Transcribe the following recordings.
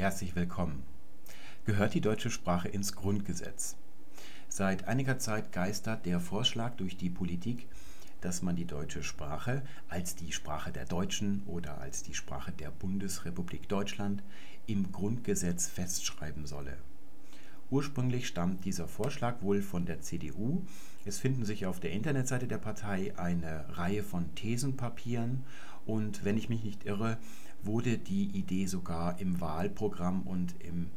Herzlich willkommen. Gehört die deutsche Sprache ins Grundgesetz? Seit einiger Zeit geistert der Vorschlag durch die Politik, dass man die deutsche Sprache als die Sprache der Deutschen oder als die Sprache der Bundesrepublik Deutschland im Grundgesetz festschreiben solle. Ursprünglich stammt dieser Vorschlag wohl von der CDU. Es finden sich auf der Internetseite der Partei eine Reihe von Thesenpapieren und wenn ich mich nicht irre, wurde die Idee sogar im Wahlprogramm und im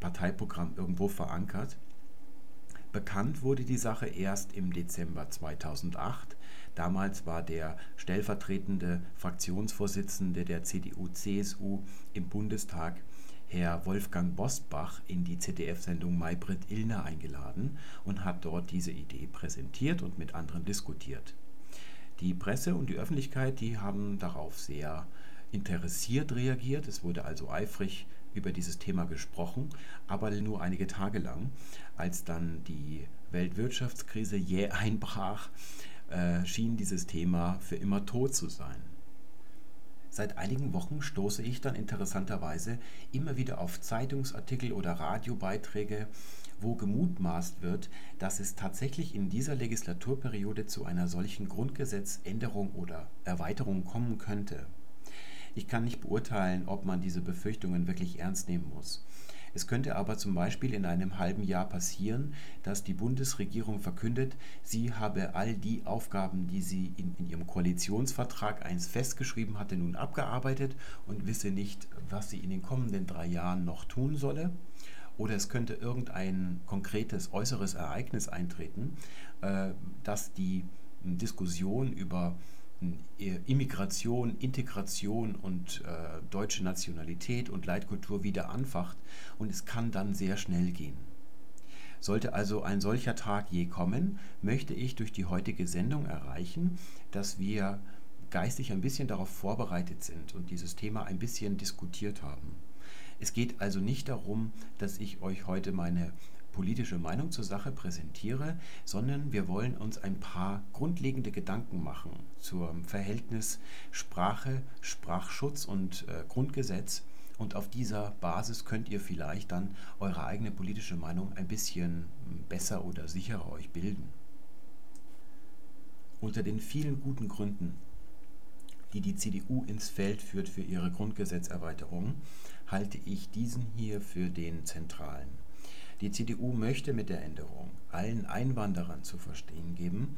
Parteiprogramm irgendwo verankert. Bekannt wurde die Sache erst im Dezember 2008. Damals war der stellvertretende Fraktionsvorsitzende der CDU-CSU im Bundestag, Herr Wolfgang Bosbach, in die ZDF-Sendung Maybrit Illner eingeladen und hat dort diese Idee präsentiert und mit anderen diskutiert. Die Presse und die Öffentlichkeit, die haben darauf sehr interessiert reagiert. Es wurde also eifrig über dieses Thema gesprochen, aber nur einige Tage lang, als dann die Weltwirtschaftskrise jäh einbrach, äh, schien dieses Thema für immer tot zu sein. Seit einigen Wochen stoße ich dann interessanterweise immer wieder auf Zeitungsartikel oder Radiobeiträge, wo gemutmaßt wird, dass es tatsächlich in dieser Legislaturperiode zu einer solchen Grundgesetzänderung oder Erweiterung kommen könnte. Ich kann nicht beurteilen, ob man diese Befürchtungen wirklich ernst nehmen muss. Es könnte aber zum Beispiel in einem halben Jahr passieren, dass die Bundesregierung verkündet, sie habe all die Aufgaben, die sie in, in, ihrem Koalitionsvertrag einst festgeschrieben hatte, nun abgearbeitet und wisse nicht, was sie in den kommenden drei Jahren noch tun solle. Oder es könnte irgendein konkretes äußeres Ereignis eintreten, äh, das die Diskussion über Immigration, Integration und äh, deutsche Nationalität und Leitkultur wieder anfacht und es kann dann sehr schnell gehen. Sollte also ein solcher Tag je kommen, möchte ich durch die heutige Sendung erreichen, dass wir geistig ein bisschen darauf vorbereitet sind und dieses Thema ein bisschen diskutiert haben. Es geht also nicht darum, dass ich euch heute meine politische Meinung zur Sache präsentiere, sondern wir wollen uns ein paar grundlegende Gedanken machen zum Verhältnis Sprache, Sprachschutz und äh, Grundgesetz. Und auf dieser Basis könnt ihr vielleicht dann eure eigene politische Meinung ein bisschen hm, besser oder sicherer euch bilden. Unter den vielen guten Gründen, die die CDU ins Feld führt für ihre Grundgesetzerweiterung, halte ich diesen hier für den zentralen. Die CDU möchte mit der Änderung allen Einwanderern zu verstehen geben,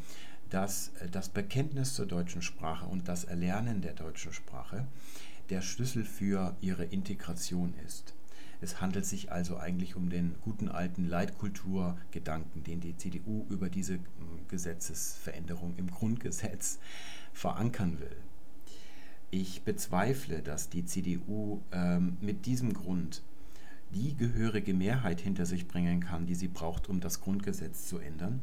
dass äh, das Bekenntnis zur deutschen Sprache und das Erlernen der deutschen Sprache der Schlüssel für ihre Integration ist. Es handelt sich also eigentlich um den guten alten Leitkulturgedanken, den die CDU über diese äh, Gesetzesveränderung im Grundgesetz verankern will. Ich bezweifle, dass die CDU ähm, mit diesem Grund die gehörige Mehrheit hinter sich bringen kann, die sie braucht, um das Grundgesetz zu ändern.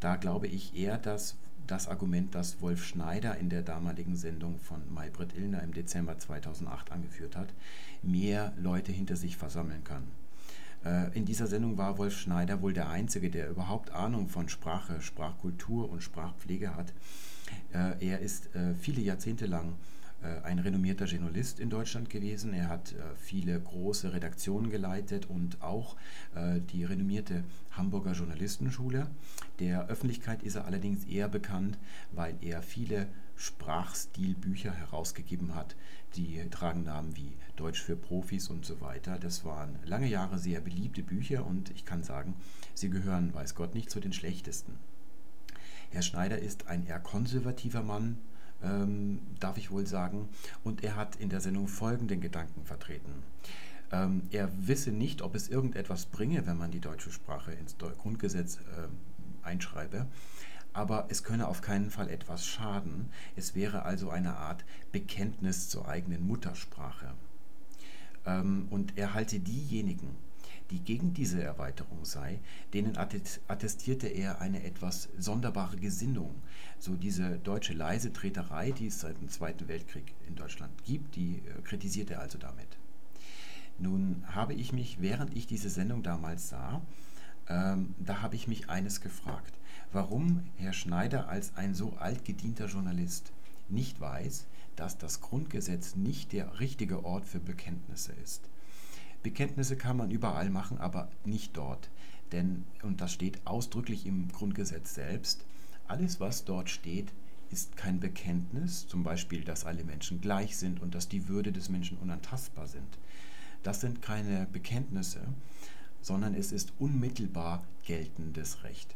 Da glaube ich eher, dass das Argument, das Wolf Schneider in der damaligen Sendung von Maybrit Illner im Dezember 2008 angeführt hat, mehr Leute hinter sich versammeln kann. Äh, in dieser Sendung war Wolf Schneider wohl der Einzige, der überhaupt Ahnung von Sprache, Sprachkultur und Sprachpflege hat. Äh, er ist äh, viele Jahrzehnte lang ein renommierter Journalist in Deutschland gewesen. Er hat äh, viele große Redaktionen geleitet und auch äh, die renommierte Hamburger Journalistenschule. Der Öffentlichkeit ist er allerdings eher bekannt, weil er viele Sprachstilbücher herausgegeben hat. Die tragen Namen wie Deutsch für Profis und so weiter. Das waren lange Jahre sehr beliebte Bücher und ich kann sagen, sie gehören, weiß Gott, nicht zu den schlechtesten. Herr Schneider ist ein eher konservativer Mann, ähm, darf ich wohl sagen. Und er hat in der Sendung folgenden Gedanken vertreten. Ähm, er wisse nicht, ob es irgendetwas bringe, wenn man die deutsche Sprache ins Grundgesetz äh, einschreibe. Aber es könne auf keinen Fall etwas schaden. Es wäre also eine Art Bekenntnis zur eigenen Muttersprache. Ähm, und er halte diejenigen, die gegen diese Erweiterung sei, denen attestierte er eine etwas sonderbare Gesinnung. So diese deutsche Leisetreterei, die es seit dem Zweiten Weltkrieg in Deutschland gibt, die äh, kritisiert er also damit. Nun habe ich mich, während ich diese Sendung damals sah, ähm, da habe ich mich eines gefragt, warum Herr Schneider als ein so altgedienter Journalist nicht weiß, dass das Grundgesetz nicht der richtige Ort für Bekenntnisse ist. Bekenntnisse kann man überall machen, aber nicht dort. Denn, und das steht ausdrücklich im Grundgesetz selbst, alles, was dort steht, ist kein Bekenntnis, zum Beispiel, dass alle Menschen gleich sind und dass die Würde des Menschen unantastbar sind. Das sind keine Bekenntnisse, sondern es ist unmittelbar geltendes Recht.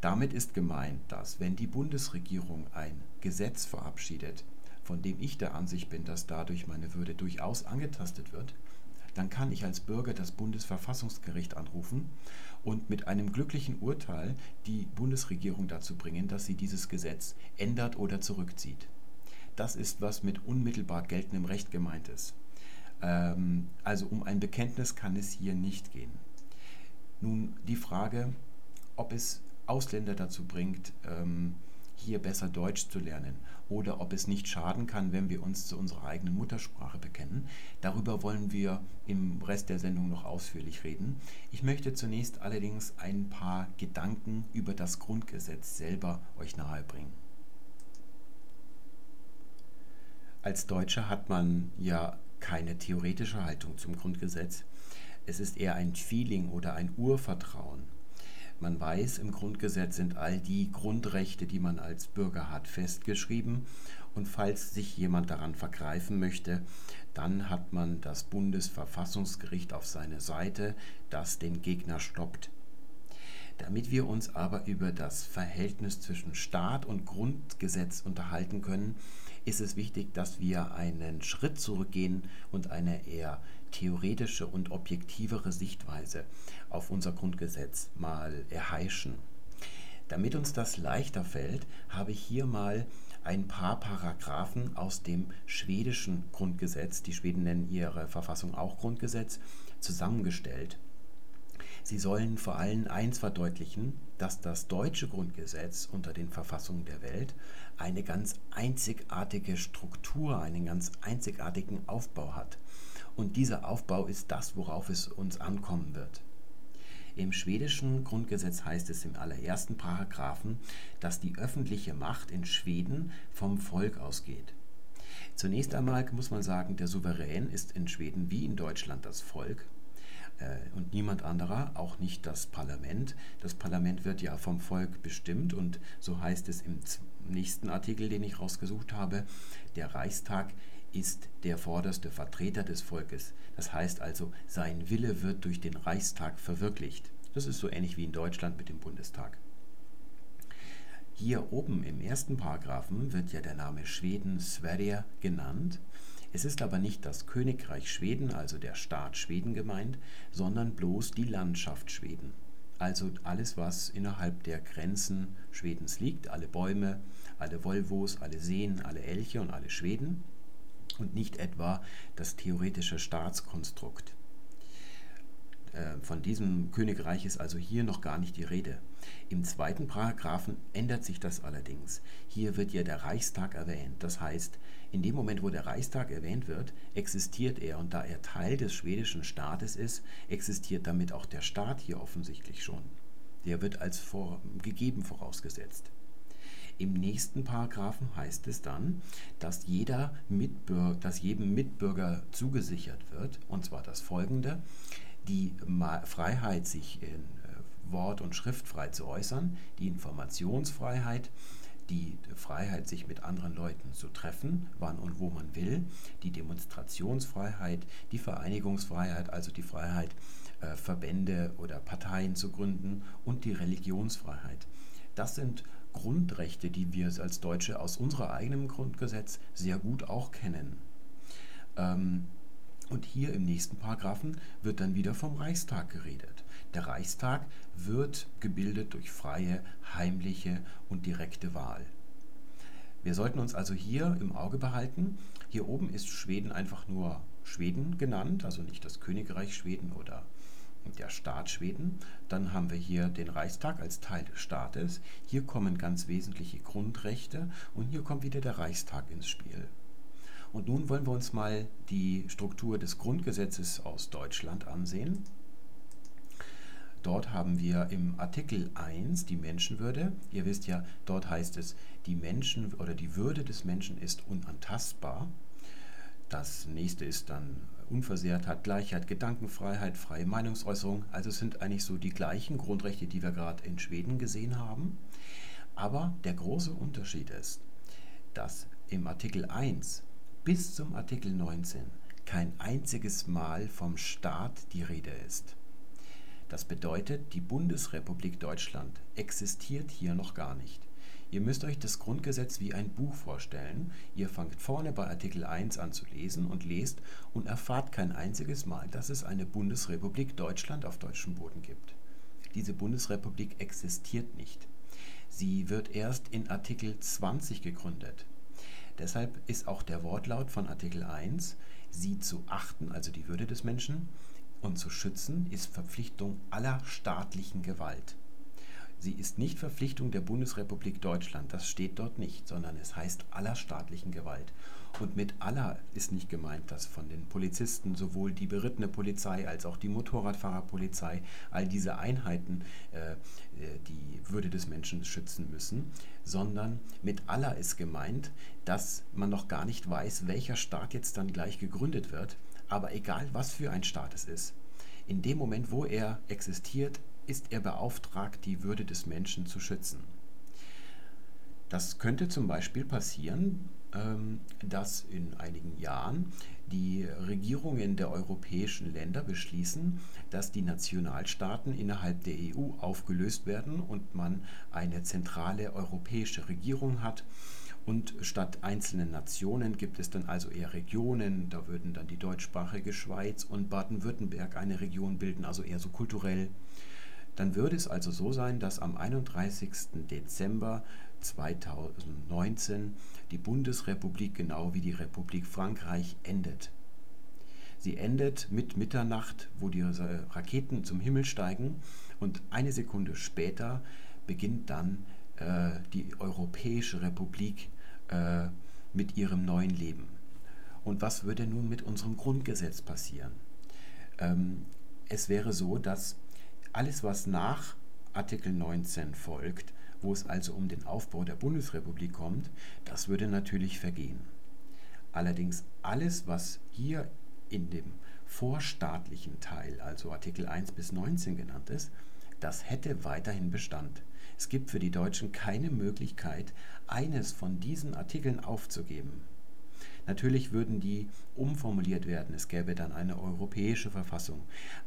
Damit ist gemeint, dass wenn die Bundesregierung ein Gesetz verabschiedet, von dem ich der Ansicht bin, dass dadurch meine Würde durchaus angetastet wird, dann kann ich als Bürger das Bundesverfassungsgericht anrufen und mit einem glücklichen Urteil die Bundesregierung dazu bringen, dass sie dieses Gesetz ändert oder zurückzieht. Das ist, was mit unmittelbar geltendem Recht gemeint ist. Ähm, also um ein Bekenntnis kann es hier nicht gehen. Nun die Frage, ob es Ausländer dazu bringt, ähm, hier besser Deutsch zu lernen oder ob es nicht schaden kann, wenn wir uns zu unserer eigenen Muttersprache bekennen. Darüber wollen wir im Rest der Sendung noch ausführlich reden. Ich möchte zunächst allerdings ein paar Gedanken über das Grundgesetz selber euch nahebringen. Als Deutscher hat man ja keine theoretische Haltung zum Grundgesetz. Es ist eher ein Feeling oder ein Urvertrauen. Man weiß, im Grundgesetz sind all die Grundrechte, die man als Bürger hat, festgeschrieben. Und falls sich jemand daran vergreifen möchte, dann hat man das Bundesverfassungsgericht auf seine Seite, das den Gegner stoppt. Damit wir uns aber über das Verhältnis zwischen Staat und Grundgesetz unterhalten können, ist es wichtig, dass wir einen Schritt zurückgehen und eine eher theoretische und objektivere Sichtweise auf unser Grundgesetz mal erheischen. Damit uns das leichter fällt, habe ich hier mal ein paar Paragraphen aus dem schwedischen Grundgesetz, die Schweden nennen ihre Verfassung auch Grundgesetz, zusammengestellt. Sie sollen vor allem eins verdeutlichen, dass das deutsche Grundgesetz unter den Verfassungen der Welt eine ganz einzigartige Struktur, einen ganz einzigartigen Aufbau hat. Und dieser Aufbau ist das, worauf es uns ankommen wird. Im schwedischen Grundgesetz heißt es im allerersten Paragraphen, dass die öffentliche Macht in Schweden vom Volk ausgeht. Zunächst einmal muss man sagen, der Souverän ist in Schweden wie in Deutschland das Volk äh, und niemand anderer, auch nicht das Parlament. Das Parlament wird ja vom Volk bestimmt und so heißt es im nächsten Artikel, den ich rausgesucht habe, der Reichstag ist der vorderste Vertreter des Volkes. Das heißt also, sein Wille wird durch den Reichstag verwirklicht. Das ist so ähnlich wie in Deutschland mit dem Bundestag. Hier oben im ersten Paragraphen wird ja der Name Schweden Sverige genannt. Es ist aber nicht das Königreich Schweden, also der Staat Schweden gemeint, sondern bloß die Landschaft Schweden. Also alles, was innerhalb der Grenzen Schwedens liegt, alle Bäume, alle Volvos, alle Seen, alle Elche und alle Schweden und nicht etwa das theoretische Staatskonstrukt. Äh, von diesem Königreich ist also hier noch gar nicht die Rede. Im zweiten Paragraphen ändert sich das allerdings. Hier wird ja der Reichstag erwähnt. Das heißt, in dem Moment, wo der Reichstag erwähnt wird, existiert er und da er Teil des schwedischen Staates ist, existiert damit auch der Staat hier offensichtlich schon. Der wird als vor, gegeben vorausgesetzt. Im nächsten Paragraphen heißt es dann, dass, jeder Mitbürger, dass jedem Mitbürger zugesichert wird, und zwar das folgende, die Freiheit, sich in äh, Wort und Schrift frei zu äußern, die Informationsfreiheit, die Freiheit, sich mit anderen Leuten zu treffen, wann und wo man will, die Demonstrationsfreiheit, die Vereinigungsfreiheit, also die Freiheit, äh, Verbände oder Parteien zu gründen und die Religionsfreiheit. Das sind Grundrechte, die wir als Deutsche aus unserem eigenen Grundgesetz sehr gut auch kennen. Ähm, und hier im nächsten Paragraphen wird dann wieder vom Reichstag geredet. Der Reichstag wird gebildet durch freie, heimliche und direkte Wahl. Wir sollten uns also hier im Auge behalten, hier oben ist Schweden einfach nur Schweden genannt, also nicht das Königreich Schweden oder der Staat Schweden. Dann haben wir hier den Reichstag als Teil des Staates. Hier kommen ganz wesentliche Grundrechte und hier kommt wieder der Reichstag ins Spiel. Und nun wollen wir uns mal die Struktur des Grundgesetzes aus Deutschland ansehen. Dort haben wir im Artikel 1 die Menschenwürde. Ihr wisst ja, dort heißt es, die Menschen oder die Würde des Menschen ist unantastbar. Das nächste ist dann Unversehrtheit, Gleichheit, Gedankenfreiheit, freie Meinungsäußerung. Also es sind eigentlich so die gleichen Grundrechte, die wir gerade in Schweden gesehen haben. Aber der große Unterschied ist, dass im Artikel 1 bis zum Artikel 19 kein einziges Mal vom Staat die Rede ist. Das bedeutet, die Bundesrepublik Deutschland existiert hier noch gar nicht. Ihr müsst euch das Grundgesetz wie ein Buch vorstellen. Ihr fangt vorne bei Artikel 1 an zu lesen und lest und erfahrt kein einziges Mal, dass es eine Bundesrepublik Deutschland auf deutschem Boden gibt. Diese Bundesrepublik existiert nicht. Sie wird erst in Artikel 20 gegründet. Deshalb ist auch der Wortlaut von Artikel 1, sie zu achten, also die Würde des Menschen, und zu schützen, ist Verpflichtung aller staatlichen Gewalt. Sie ist nicht Verpflichtung der Bundesrepublik Deutschland, das steht dort nicht, sondern es heißt aller staatlichen Gewalt. Und mit aller ist nicht gemeint, dass von den Polizisten sowohl die berittene Polizei als auch die Motorradfahrerpolizei, all diese Einheiten äh, äh die Würde des Menschen schützen müssen, sondern mit aller ist gemeint, dass man noch gar nicht weiß, welcher Staat jetzt dann gleich gegründet wird, aber egal was für ein Staat es ist. In dem Moment, wo er existiert, ist er beauftragt, die Würde des Menschen zu schützen. Das könnte zum Beispiel passieren, ähm, dass in einigen Jahren die Regierungen der europäischen Länder beschließen, dass die Nationalstaaten innerhalb der EU aufgelöst werden und man eine zentrale europäische Regierung hat. Und statt einzelnen Nationen gibt es dann also eher Regionen. Da würden dann die deutschsprachige Schweiz und Baden-Württemberg eine Region bilden, also eher so kulturell. Dann würde es also so sein, dass am 31. Dezember 2019 die Bundesrepublik genau wie die Republik Frankreich endet. Sie endet mit Mitternacht, wo die Raketen zum Himmel steigen und eine Sekunde später beginnt dann äh, die Europäische Republik äh, mit ihrem neuen Leben. Und was würde nun mit unserem Grundgesetz passieren? Ähm, es wäre so, dass alles, was nach Artikel 19 folgt, wo es also um den Aufbau der Bundesrepublik kommt, das würde natürlich vergehen. Allerdings alles, was hier in dem vorstaatlichen Teil, also Artikel 1 bis 19 genannt ist, das hätte weiterhin Bestand. Es gibt für die Deutschen keine Möglichkeit, eines von diesen Artikeln aufzugeben. Natürlich würden die umformuliert werden, es gäbe dann eine europäische Verfassung.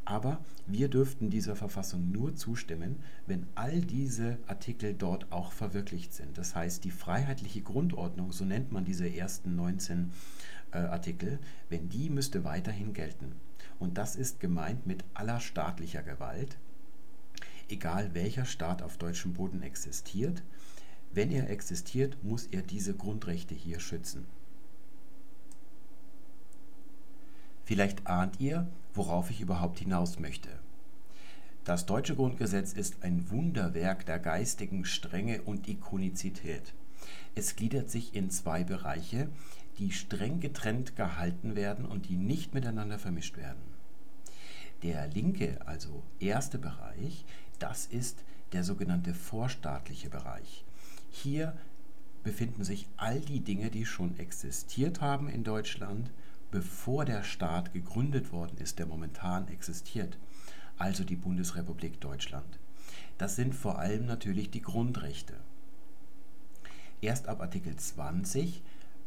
Aber wir dürften dieser Verfassung nur zustimmen, wenn all diese Artikel dort auch verwirklicht sind. Das heißt, die freiheitliche Grundordnung, so nennt man diese ersten 19 äh, Artikel, wenn die müsste weiterhin gelten. Und das ist gemeint mit aller staatlicher Gewalt, egal welcher Staat auf deutschem Boden existiert. Wenn er existiert, muss er diese Grundrechte hier schützen. Vielleicht ahnt ihr, worauf ich überhaupt hinaus möchte. Das deutsche Grundgesetz ist ein Wunderwerk der geistigen Strenge und Ikonizität. Es gliedert sich in zwei Bereiche, die streng getrennt gehalten werden und die nicht miteinander vermischt werden. Der linke, also erste Bereich, das ist der sogenannte vorstaatliche Bereich. Hier befinden sich all die Dinge, die schon existiert haben in Deutschland, bevor der Staat gegründet worden ist, der momentan existiert, also die Bundesrepublik Deutschland. Das sind vor allem natürlich die Grundrechte. Erst ab Artikel 20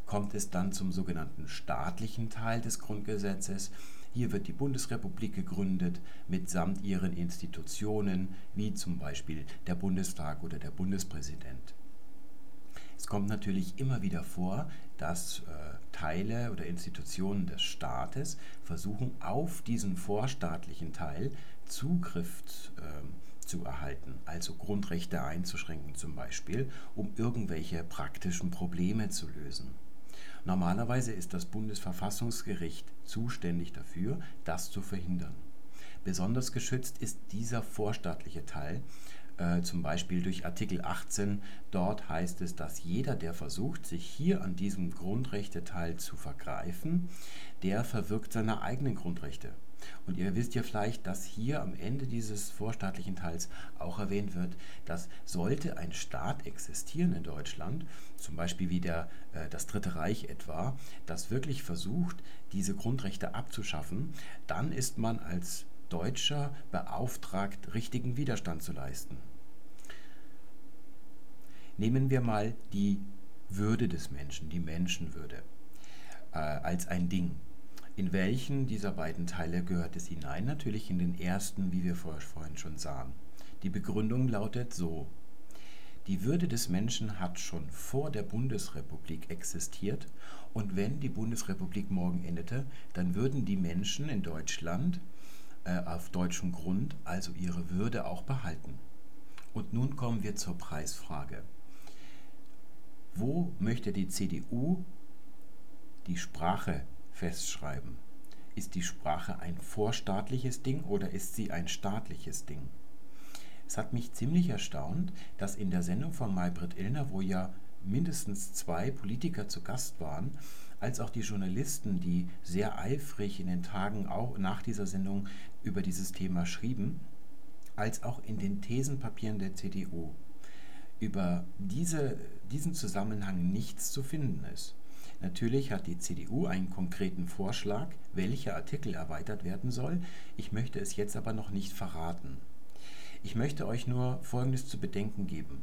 kommt es dann zum sogenannten staatlichen Teil des Grundgesetzes. Hier wird die Bundesrepublik gegründet mitsamt ihren Institutionen, wie zum Beispiel der Bundestag oder der Bundespräsident. Es kommt natürlich immer wieder vor, dass äh, Teile oder Institutionen des Staates versuchen, auf diesen vorstaatlichen Teil Zugriff äh, zu erhalten, also Grundrechte einzuschränken zum Beispiel, um irgendwelche praktischen Probleme zu lösen. Normalerweise ist das Bundesverfassungsgericht zuständig dafür, das zu verhindern. Besonders geschützt ist dieser vorstaatliche Teil, zum Beispiel durch Artikel 18. Dort heißt es, dass jeder, der versucht, sich hier an diesem Grundrechteteil zu vergreifen, der verwirkt seine eigenen Grundrechte. Und ihr wisst ja vielleicht, dass hier am Ende dieses vorstaatlichen Teils auch erwähnt wird, dass sollte ein Staat existieren in Deutschland, zum Beispiel wie der, äh, das Dritte Reich etwa, das wirklich versucht, diese Grundrechte abzuschaffen, dann ist man als Deutscher beauftragt, richtigen Widerstand zu leisten. Nehmen wir mal die Würde des Menschen, die Menschenwürde, äh, als ein Ding. In welchen dieser beiden Teile gehört es hinein? Natürlich in den ersten, wie wir vorhin schon sahen. Die Begründung lautet so. Die Würde des Menschen hat schon vor der Bundesrepublik existiert und wenn die Bundesrepublik morgen endete, dann würden die Menschen in Deutschland äh, auf deutschem Grund also ihre Würde auch behalten. Und nun kommen wir zur Preisfrage. Wo möchte die CDU die Sprache festschreiben. Ist die Sprache ein vorstaatliches Ding oder ist sie ein staatliches Ding? Es hat mich ziemlich erstaunt, dass in der Sendung von Maybrit Illner, wo ja mindestens zwei Politiker zu Gast waren, als auch die Journalisten, die sehr eifrig in den Tagen auch nach dieser Sendung über dieses Thema schrieben, als auch in den Thesenpapieren der CDU über diese, diesen Zusammenhang nichts zu finden ist. Natürlich hat die CDU einen konkreten Vorschlag, welcher Artikel erweitert werden soll. Ich möchte es jetzt aber noch nicht verraten. Ich möchte euch nur Folgendes zu bedenken geben.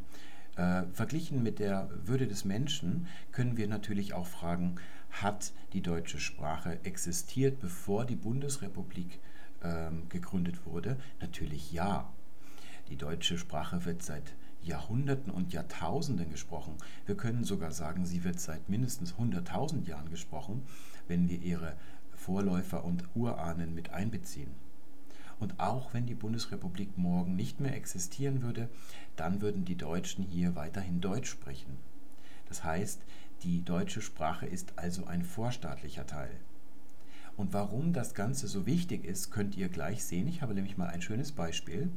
Äh, verglichen mit der Würde des Menschen können wir natürlich auch fragen, hat die deutsche Sprache existiert, bevor die Bundesrepublik äh, gegründet wurde? Natürlich ja. Die deutsche Sprache wird seit Jahrhunderten und Jahrtausenden gesprochen. Wir können sogar sagen, sie wird seit mindestens 100.000 Jahren gesprochen, wenn wir ihre Vorläufer und Urahnen mit einbeziehen. Und auch wenn die Bundesrepublik morgen nicht mehr existieren würde, dann würden die Deutschen hier weiterhin Deutsch sprechen. Das heißt, die deutsche Sprache ist also ein vorstaatlicher Teil. Und warum das Ganze so wichtig ist, könnt ihr gleich sehen. Ich habe nämlich mal ein schönes Beispiel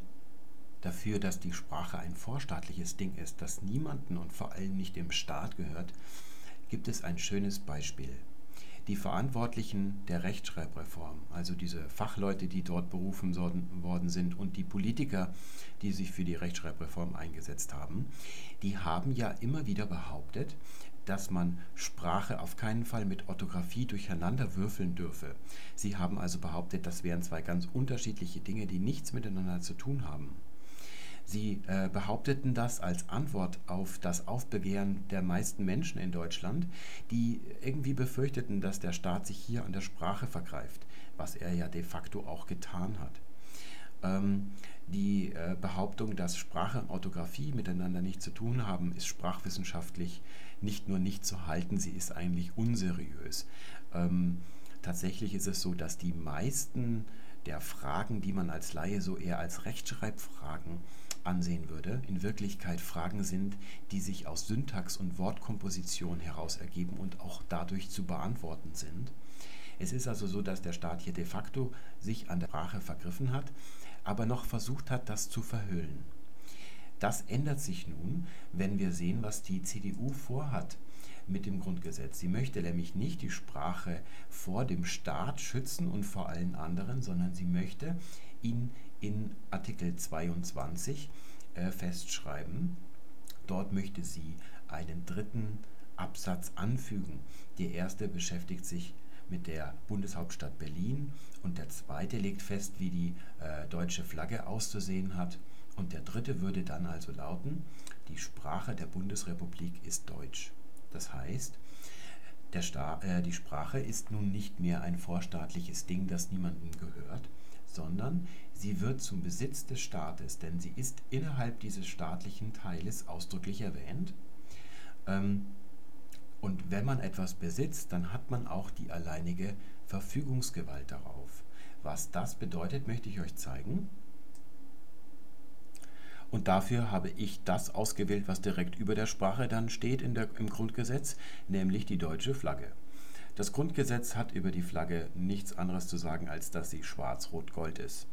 dafür, dass die Sprache ein vorstaatliches Ding ist, das niemanden und vor allem nicht dem Staat gehört, gibt es ein schönes Beispiel. Die Verantwortlichen der Rechtschreibreform, also diese Fachleute, die dort berufen worden sind und die Politiker, die sich für die Rechtschreibreform eingesetzt haben, die haben ja immer wieder behauptet, dass man Sprache auf keinen Fall mit Orthographie durcheinander würfeln dürfe. Sie haben also behauptet, das wären zwei ganz unterschiedliche Dinge, die nichts miteinander zu tun haben. Sie äh, behaupteten das als Antwort auf das Aufbegehren der meisten Menschen in Deutschland, die irgendwie befürchteten, dass der Staat sich hier an der Sprache vergreift, was er ja de facto auch getan hat. Ähm, die äh, Behauptung, dass Sprache und Orthographie miteinander nichts zu tun haben, ist sprachwissenschaftlich nicht nur nicht zu halten, sie ist eigentlich unseriös. Ähm, tatsächlich ist es so, dass die meisten der Fragen, die man als Laie so eher als Rechtschreibfragen ansehen würde, in Wirklichkeit Fragen sind, die sich aus Syntax und Wortkomposition heraus ergeben und auch dadurch zu beantworten sind. Es ist also so, dass der Staat hier de facto sich an der Sprache vergriffen hat, aber noch versucht hat, das zu verhüllen. Das ändert sich nun, wenn wir sehen, was die CDU vorhat mit dem Grundgesetz. Sie möchte nämlich nicht die Sprache vor dem Staat schützen und vor allen anderen, sondern sie möchte ihn in Artikel 22 äh, festschreiben. Dort möchte sie einen dritten Absatz anfügen. Der erste beschäftigt sich mit der Bundeshauptstadt Berlin und der zweite legt fest, wie die äh, deutsche Flagge auszusehen hat. Und der dritte würde dann also lauten, die Sprache der Bundesrepublik ist Deutsch. Das heißt, äh, die Sprache ist nun nicht mehr ein vorstaatliches Ding, das niemandem gehört, sondern sie wird zum Besitz des Staates, denn sie ist innerhalb dieses staatlichen Teiles ausdrücklich erwähnt. Ähm, und wenn man etwas besitzt, dann hat man auch die alleinige Verfügungsgewalt darauf. Was das bedeutet, möchte ich euch zeigen. Und dafür habe ich das ausgewählt, was direkt über der Sprache dann steht der, im Grundgesetz, nämlich die deutsche Flagge. Das Grundgesetz hat über die Flagge nichts anderes zu sagen, als dass sie schwarz-rot-gold ist.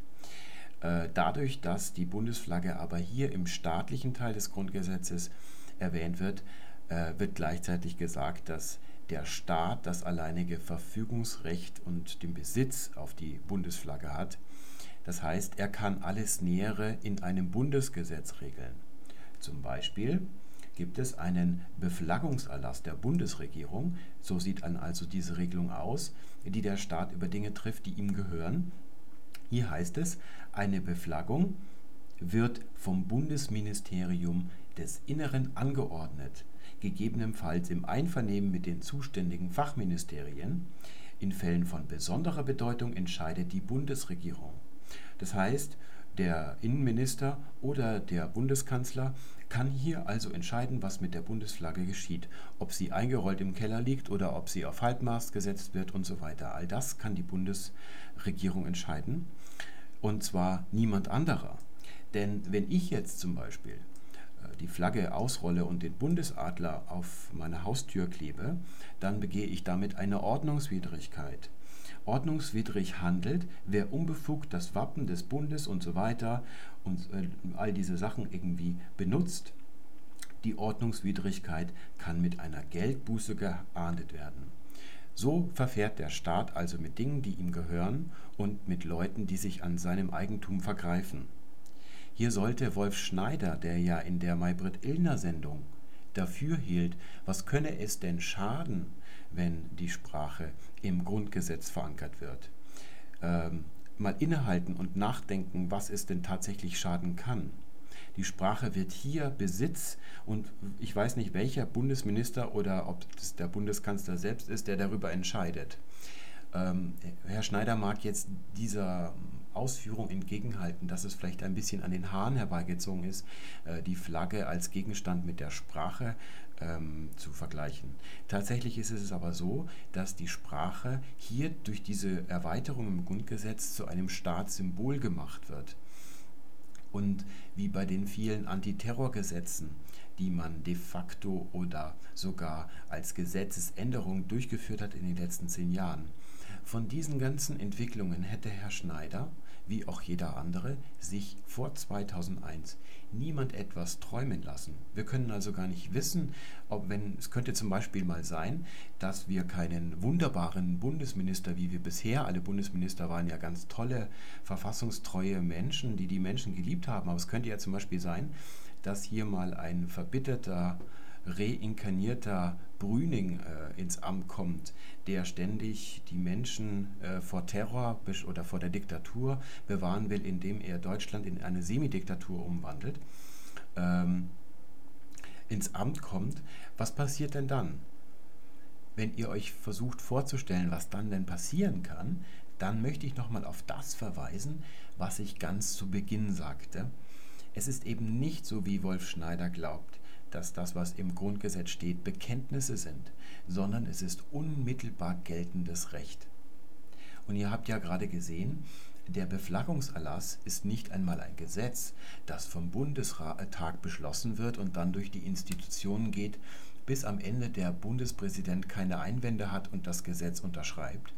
Äh, dadurch, dass die Bundesflagge aber hier im staatlichen Teil des Grundgesetzes erwähnt wird, äh, wird gleichzeitig gesagt, dass der Staat das alleinige Verfügungsrecht und den Besitz auf die Bundesflagge hat. Das heißt, er kann alles Nähere in einem Bundesgesetz regeln. Zum Beispiel gibt es einen Beflaggungserlass der Bundesregierung, so sieht dann also diese Regelung aus, die der Staat über Dinge trifft, die ihm gehören. Hier heißt es, eine Beflaggung wird vom Bundesministerium des Inneren angeordnet, gegebenenfalls im Einvernehmen mit den zuständigen Fachministerien. In Fällen von besonderer Bedeutung entscheidet die Bundesregierung. Das heißt, der Innenminister oder der Bundeskanzler kann hier also entscheiden, was mit der Bundesflagge geschieht, ob sie eingerollt im Keller liegt oder ob sie auf Halbmast gesetzt wird und so weiter. All das kann die Bundesregierung entscheiden und zwar niemand anderer. Denn wenn ich jetzt zum Beispiel äh, die Flagge ausrolle und den Bundesadler auf meine Haustür klebe, dann begehe ich damit eine Ordnungswidrigkeit. Ordnungswidrig handelt, wer unbefugt das Wappen des Bundes und so weiter und äh, all diese Sachen irgendwie benutzt. Die Ordnungswidrigkeit kann mit einer Geldbuße geahndet werden. So verfährt der Staat also mit Dingen, die ihm gehören und mit Leuten, die sich an seinem Eigentum vergreifen. Hier sollte Wolf Schneider, der ja in der Maybrit Illner Sendung dafür hielt, was könne es denn schaden, wenn die Sprache im Grundgesetz verankert wird, ähm, mal innehalten und nachdenken, was es denn tatsächlich schaden kann. Die Sprache wird hier Besitz und ich weiß nicht, welcher Bundesminister oder ob es der Bundeskanzler selbst ist, der darüber entscheidet. Ähm, Herr Schneider mag jetzt dieser Ausführung entgegenhalten, dass es vielleicht ein bisschen an den Haaren herbeigezogen ist, äh, die Flagge als Gegenstand mit der Sprache ähm, zu vergleichen. Tatsächlich ist es aber so, dass die Sprache hier durch diese Erweiterung im Grundgesetz zu einem Staatssymbol gemacht wird. Und wie bei den vielen Antiterrorgesetzen, die man de facto oder sogar als Gesetzesänderung durchgeführt hat in den letzten zehn Jahren. Von diesen ganzen Entwicklungen hätte Herr Schneider wie auch jeder andere, sich vor 2001 niemand etwas träumen lassen. Wir können also gar nicht wissen, ob wenn es könnte zum Beispiel mal sein, dass wir keinen wunderbaren Bundesminister, wie wir bisher, alle Bundesminister waren ja ganz tolle, verfassungstreue Menschen, die die Menschen geliebt haben, aber es könnte ja zum Beispiel sein, dass hier mal ein verbitterter reinkarnierter Brüning äh, ins Amt kommt, der ständig die Menschen äh, vor Terror oder vor der Diktatur bewahren will, indem er Deutschland in eine Semidiktatur umwandelt, ähm, ins Amt kommt, was passiert denn dann? Wenn ihr euch versucht vorzustellen, was dann denn passieren kann, dann möchte ich nochmal auf das verweisen, was ich ganz zu Beginn sagte. Es ist eben nicht so, wie Wolf Schneider glaubt dass das, was im Grundgesetz steht, Bekenntnisse sind, sondern es ist unmittelbar geltendes Recht. Und ihr habt ja gerade gesehen, der Beflaggungserlass ist nicht einmal ein Gesetz, das vom Bundestag beschlossen wird und dann durch die Institutionen geht, bis am Ende der Bundespräsident keine Einwände hat und das Gesetz unterschreibt,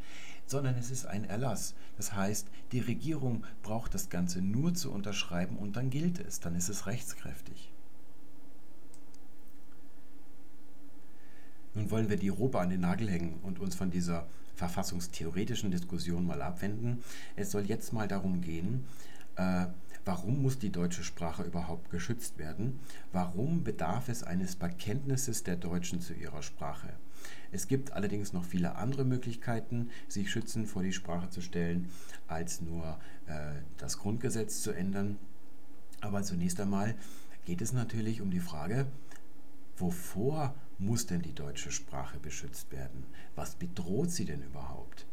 sondern es ist ein Erlass. Das heißt, die Regierung braucht das Ganze nur zu unterschreiben und dann gilt es, dann ist es rechtskräftig. Nun wollen wir die Robe an den Nagel hängen und uns von dieser verfassungstheoretischen Diskussion mal abwenden. Es soll jetzt mal darum gehen, äh, warum muss die deutsche Sprache überhaupt geschützt werden? Warum bedarf es eines Bekenntnisses der Deutschen zu ihrer Sprache? Es gibt allerdings noch viele andere Möglichkeiten, sich schützend vor die Sprache zu stellen, als nur äh, das Grundgesetz zu ändern. Aber zunächst einmal geht es natürlich um die Frage, wovor muss denn die deutsche Sprache beschützt werden? Was bedroht sie denn überhaupt?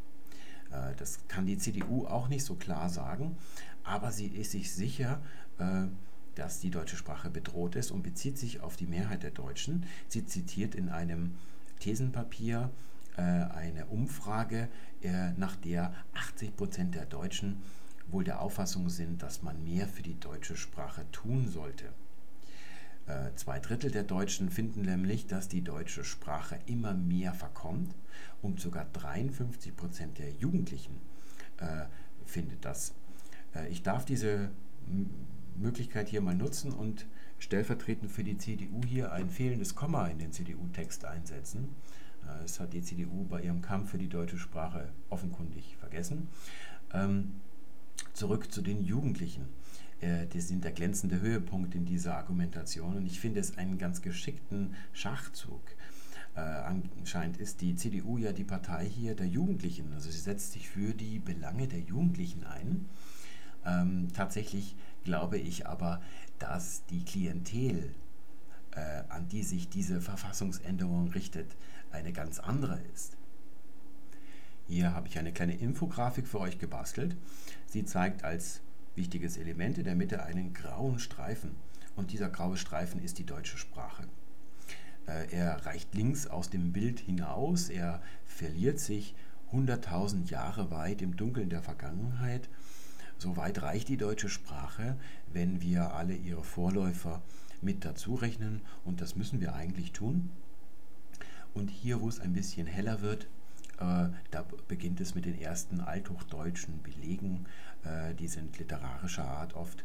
Äh, das kann die CDU auch nicht so klar sagen, aber sie ist sich sicher, äh, dass die deutsche Sprache bedroht ist und bezieht sich auf die Mehrheit der Deutschen. Sie zitiert in einem Thesenpapier äh, eine Umfrage, nach der 80 Prozent der Deutschen wohl der Auffassung sind, dass man mehr für die deutsche Sprache tun sollte. Äh, zwei Drittel der Deutschen finden nämlich, dass die deutsche Sprache immer mehr verkommt und sogar 53 Prozent der Jugendlichen äh, findet das. Äh, ich darf diese Möglichkeit hier mal nutzen und stellvertretend für die CDU hier ein fehlendes Komma in den CDU-Text einsetzen. Das hat die CDU bei ihrem Kampf für die deutsche Sprache offenkundig vergessen. Ähm, zurück zu den Jugendlichen. Äh, die sind der glänzende Höhepunkt in dieser Argumentation und ich finde es einen ganz geschickten Schachzug. Äh, anscheinend ist die CDU ja die Partei hier der Jugendlichen. Also sie setzt sich für die Belange der Jugendlichen ein. Ähm, tatsächlich glaube ich aber, dass die Klientel, äh, an die sich diese Verfassungsänderung richtet, eine ganz andere ist. Hier habe ich eine kleine Infografik für euch gebastelt. Sie zeigt als wichtiges Element in der Mitte einen grauen Streifen. Und dieser graue Streifen ist die deutsche Sprache. Äh, er reicht links aus dem Bild hinaus, er verliert sich 100.000 Jahre weit im Dunkeln der Vergangenheit. So weit reicht die deutsche Sprache, wenn wir alle ihre Vorläufer mit dazu rechnen und das müssen wir eigentlich tun. Und hier, wo es ein bisschen heller wird, äh, da beginnt es mit den ersten althochdeutschen Belegen, die sind literarischer Art oft.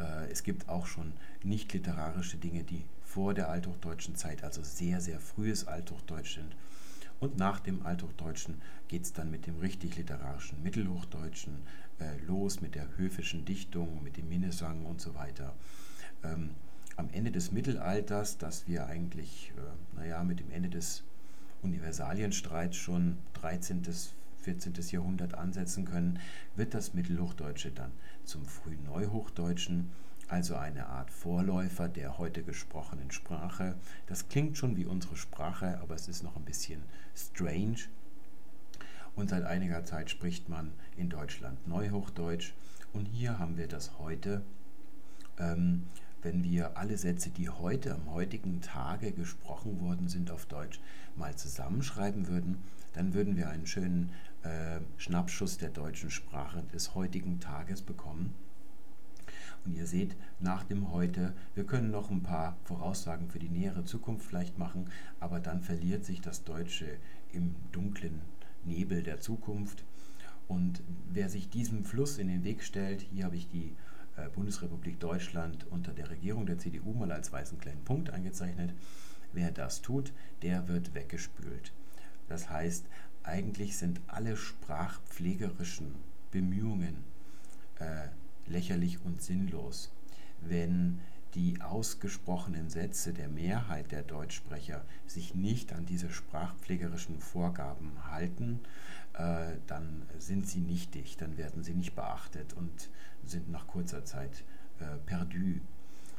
Äh, es gibt auch schon nicht literarische Dinge, die vor der althochdeutschen Zeit, also sehr, sehr frühes Althochdeutsch sind. Und nach dem Althochdeutschen geht es dann mit dem richtig literarischen Mittelhochdeutschen äh, los, mit der höfischen Dichtung, mit dem Minnesang und so weiter. Ähm, am Ende des Mittelalters, das wir eigentlich, äh, naja, mit dem Ende des Universalienstreits schon 13. 14. Jahrhundert ansetzen können, wird das Mittelhochdeutsche dann zum frühen Neuhochdeutschen, also eine Art Vorläufer der heute gesprochenen Sprache. Das klingt schon wie unsere Sprache, aber es ist noch ein bisschen strange. Und seit einiger Zeit spricht man in Deutschland Neuhochdeutsch. Und hier haben wir das heute. Ähm, wenn wir alle Sätze, die heute am heutigen Tage gesprochen worden sind auf Deutsch, mal zusammenschreiben würden, dann würden wir einen schönen äh, Schnappschuss der deutschen Sprache des heutigen Tages bekommen. Und ihr seht, nach dem Heute, wir können noch ein paar Voraussagen für die nähere Zukunft vielleicht machen, aber dann verliert sich das Deutsche im dunklen Nebel der Zukunft. Und wer sich diesem Fluss in den Weg stellt, hier habe ich die äh, Bundesrepublik Deutschland unter der Regierung der CDU mal als weißen kleinen Punkt eingezeichnet, wer das tut, der wird weggespült. Das heißt, eigentlich sind alle sprachpflegerischen Bemühungen äh, lächerlich und sinnlos, wenn die ausgesprochenen Sätze der Mehrheit der Deutschsprecher sich nicht an diese sprachpflegerischen Vorgaben halten, äh, dann sind sie nichtig, dann werden sie nicht beachtet und sind nach kurzer Zeit äh, perdu.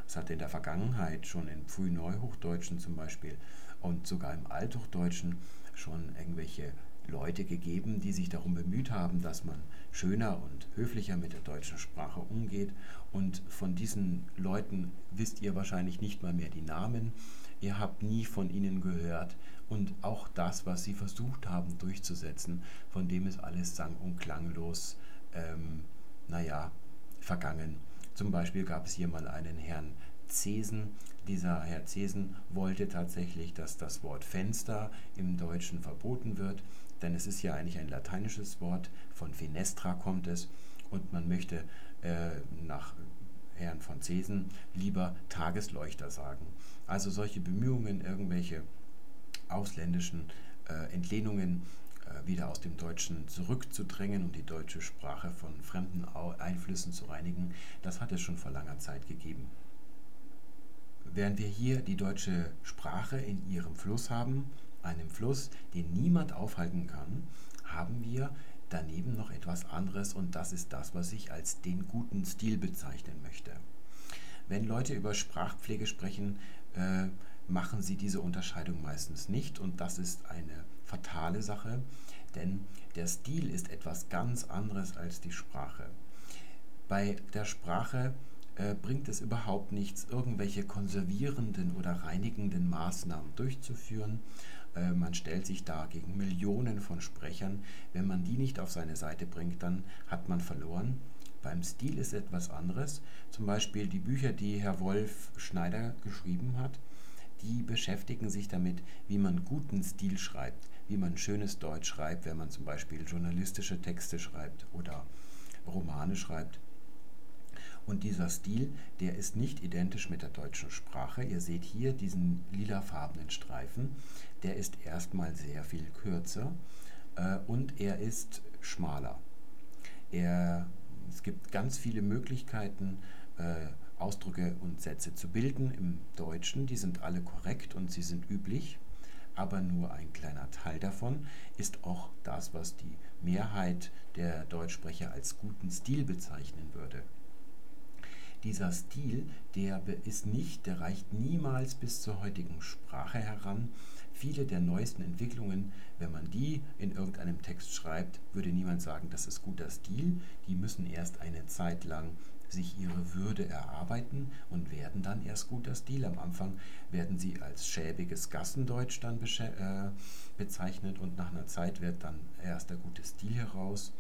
Es hat in der Vergangenheit schon im Frühneuhochdeutschen zum Beispiel und sogar im Althochdeutschen schon irgendwelche Leute gegeben, die sich darum bemüht haben, dass man schöner und höflicher mit der deutschen Sprache umgeht. Und von diesen Leuten wisst ihr wahrscheinlich nicht mal mehr die Namen. Ihr habt nie von ihnen gehört. Und auch das, was sie versucht haben durchzusetzen, von dem ist alles sang- und klanglos, ähm, naja, vergangen. Zum Beispiel gab es hier mal einen Herrn Zesen. Dieser Herr Zesen wollte tatsächlich, dass das Wort Fenster im Deutschen verboten wird denn es ist ja eigentlich ein lateinisches Wort, von Fenestra kommt es und man möchte äh, nach Herrn von Zesen lieber Tagesleuchter sagen. Also solche Bemühungen, irgendwelche ausländischen äh, Entlehnungen äh, wieder aus dem Deutschen zurückzudrängen und die deutsche Sprache von fremden Einflüssen zu reinigen, das hat es schon vor langer Zeit gegeben. Während wir hier die deutsche Sprache in ihrem Fluss haben, einem Fluss, den niemand aufhalten kann, haben wir daneben noch etwas anderes und das ist das, was ich als den guten Stil bezeichnen möchte. Wenn Leute über Sprachpflege sprechen, äh, machen sie diese Unterscheidung meistens nicht und das ist eine fatale Sache, denn der Stil ist etwas ganz anderes als die Sprache. Bei der Sprache äh, bringt es überhaupt nichts, irgendwelche konservierenden oder reinigenden Maßnahmen durchzuführen, äh, man stellt sich da gegen Millionen von Sprechern. Wenn man die nicht auf seine Seite bringt, dann hat man verloren. Beim Stil ist etwas anderes. Zum Beispiel die Bücher, die Herr Wolf Schneider geschrieben hat, die beschäftigen sich damit, wie man guten Stil schreibt, wie man schönes Deutsch schreibt, wenn man zum Beispiel journalistische Texte schreibt oder Romane schreibt. Und dieser Stil, der ist nicht identisch mit der deutschen Sprache. Ihr seht hier diesen lilafarbenen Streifen. Der ist erstmal sehr viel kürzer äh, und er ist schmaler. Er, es gibt ganz viele Möglichkeiten, äh, Ausdrücke und Sätze zu bilden im Deutschen. Die sind alle korrekt und sie sind üblich, aber nur ein kleiner Teil davon ist auch das, was die Mehrheit der Deutschsprecher als guten Stil bezeichnen würde. Dieser Stil, der ist nicht, der reicht niemals bis zur heutigen Sprache heran. Viele der neuesten Entwicklungen, wenn man die in irgendeinem Text schreibt, würde niemand sagen, das ist guter Stil. Die müssen erst eine Zeit lang sich ihre Würde erarbeiten und werden dann erst guter Stil. Am Anfang werden sie als schäbiges Gassendeutsch dann äh, bezeichnet und nach einer Zeit wird dann erst der gute Stil heraus.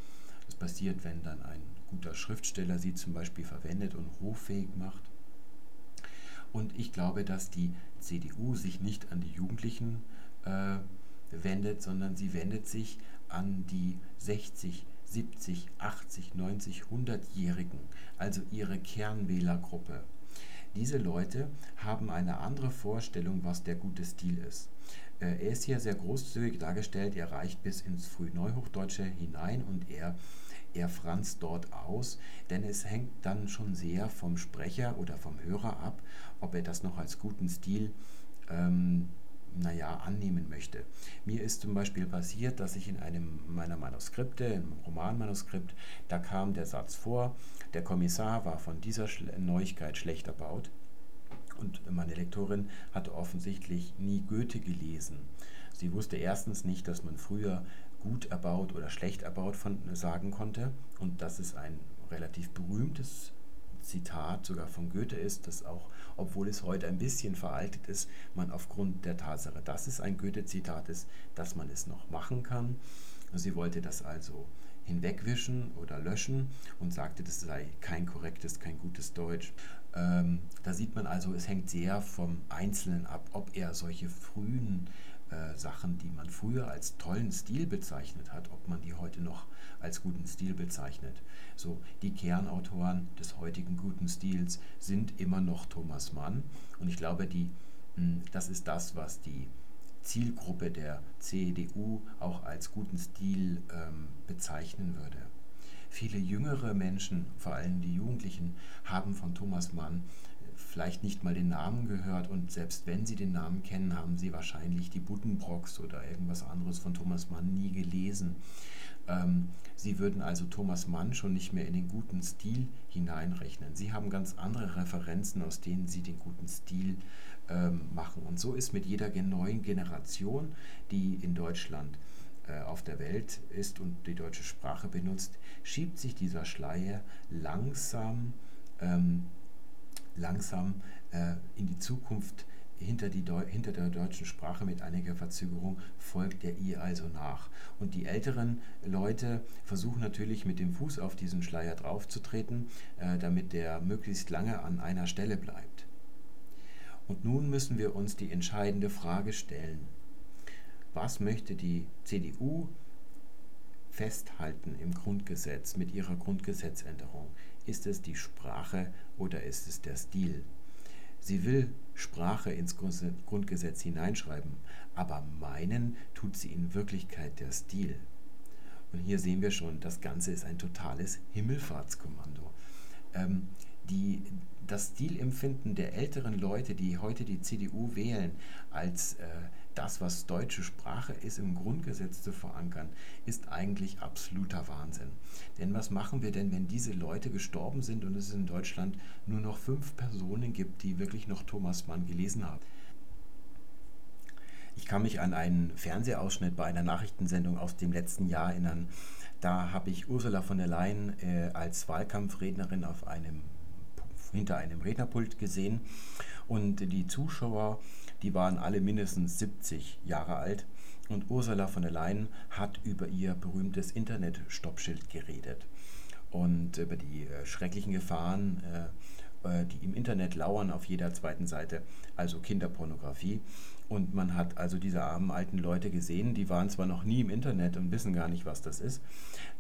Das passiert, wenn dann ein guter Schriftsteller sie zum Beispiel verwendet und hoffähig macht. Und ich glaube, dass die CDU sich nicht an die Jugendlichen äh, wendet, sondern sie wendet sich an die 60, 70, 80, 90, 100-Jährigen, also ihre Kernwählergruppe. Diese Leute haben eine andere Vorstellung, was der gute Stil ist. Äh, er ist hier sehr großzügig dargestellt, er reicht bis ins Frühneuhochdeutsche hinein und er er franzt dort aus, denn es hängt dann schon sehr vom Sprecher oder vom Hörer ab, ob er das noch als guten Stil ähm, naja, annehmen möchte. Mir ist zum Beispiel passiert, dass ich in einem meiner Manuskripte, im Romanmanuskript, da kam der Satz vor, der Kommissar war von dieser Neuigkeit schlecht erbaut und meine Lektorin hatte offensichtlich nie Goethe gelesen. Sie wusste erstens nicht, dass man früher gut erbaut oder schlecht erbaut von, sagen konnte und dass es ein relativ berühmtes Zitat sogar von Goethe ist, das auch, obwohl es heute ein bisschen veraltet ist, man aufgrund der Tatsache, dass es ein Goethe-Zitat ist, dass man es noch machen kann. Sie wollte das also hinwegwischen oder löschen und sagte, das sei kein korrektes, kein gutes Deutsch. Ähm, da sieht man also, es hängt sehr vom Einzelnen ab, ob er solche frühen äh, Sachen, die man früher als tollen Stil bezeichnet hat, ob man die heute noch als guten Stil bezeichnet. So, die Kernautoren des heutigen guten Stils sind immer noch Thomas Mann und ich glaube, die, hm, das ist das, was die Zielgruppe der CDU auch als guten Stil ähm, bezeichnen würde. Viele jüngere Menschen, vor allem die Jugendlichen, haben von Thomas Mann vielleicht nicht mal den Namen gehört und selbst wenn sie den Namen kennen, haben sie wahrscheinlich die Buddenbrocks oder irgendwas anderes von Thomas Mann nie gelesen. Ähm, sie würden also Thomas Mann schon nicht mehr in den guten Stil hineinrechnen. Sie haben ganz andere Referenzen, aus denen sie den guten Stil ähm, machen. Und so ist mit jeder neuen Generation, die in Deutschland äh, auf der Welt ist und die deutsche Sprache benutzt, schiebt sich dieser Schleier langsam ähm, langsam äh, in die Zukunft hinter, die hinter der deutschen Sprache mit einiger Verzögerung folgt er ihr also nach. Und die älteren Leute versuchen natürlich mit dem Fuß auf diesen Schleier draufzutreten, äh, damit der möglichst lange an einer Stelle bleibt. Und nun müssen wir uns die entscheidende Frage stellen. Was möchte die CDU festhalten im Grundgesetz mit ihrer Grundgesetzänderung? Ist es die Sprache oder ist es der Stil? Sie will Sprache ins Grundgesetz hineinschreiben, aber meinen tut sie in Wirklichkeit der Stil. Und hier sehen wir schon, das Ganze ist ein totales Himmelfahrtskommando. Ähm, die, das Stilempfinden der älteren Leute, die heute die CDU wählen, als äh, das, was deutsche Sprache ist, im Grundgesetz zu verankern, ist eigentlich absoluter Wahnsinn. Denn was machen wir denn, wenn diese Leute gestorben sind und es in Deutschland nur noch fünf Personen gibt, die wirklich noch Thomas Mann gelesen haben? Ich kann mich an einen Fernsehausschnitt bei einer Nachrichtensendung aus dem letzten Jahr erinnern. Da habe ich Ursula von der Leyen äh, als Wahlkampfrednerin auf einem, hinter einem Rednerpult gesehen und die Zuschauer die waren alle mindestens 70 Jahre alt und Ursula von der Leyen hat über ihr berühmtes Internet-Stoppschild geredet und über die äh, schrecklichen Gefahren äh, äh, die im Internet lauern auf jeder zweiten Seite, also Kinderpornografie. Und man hat also diese armen alten Leute gesehen, die waren zwar noch nie im Internet und wissen gar nicht, was das ist,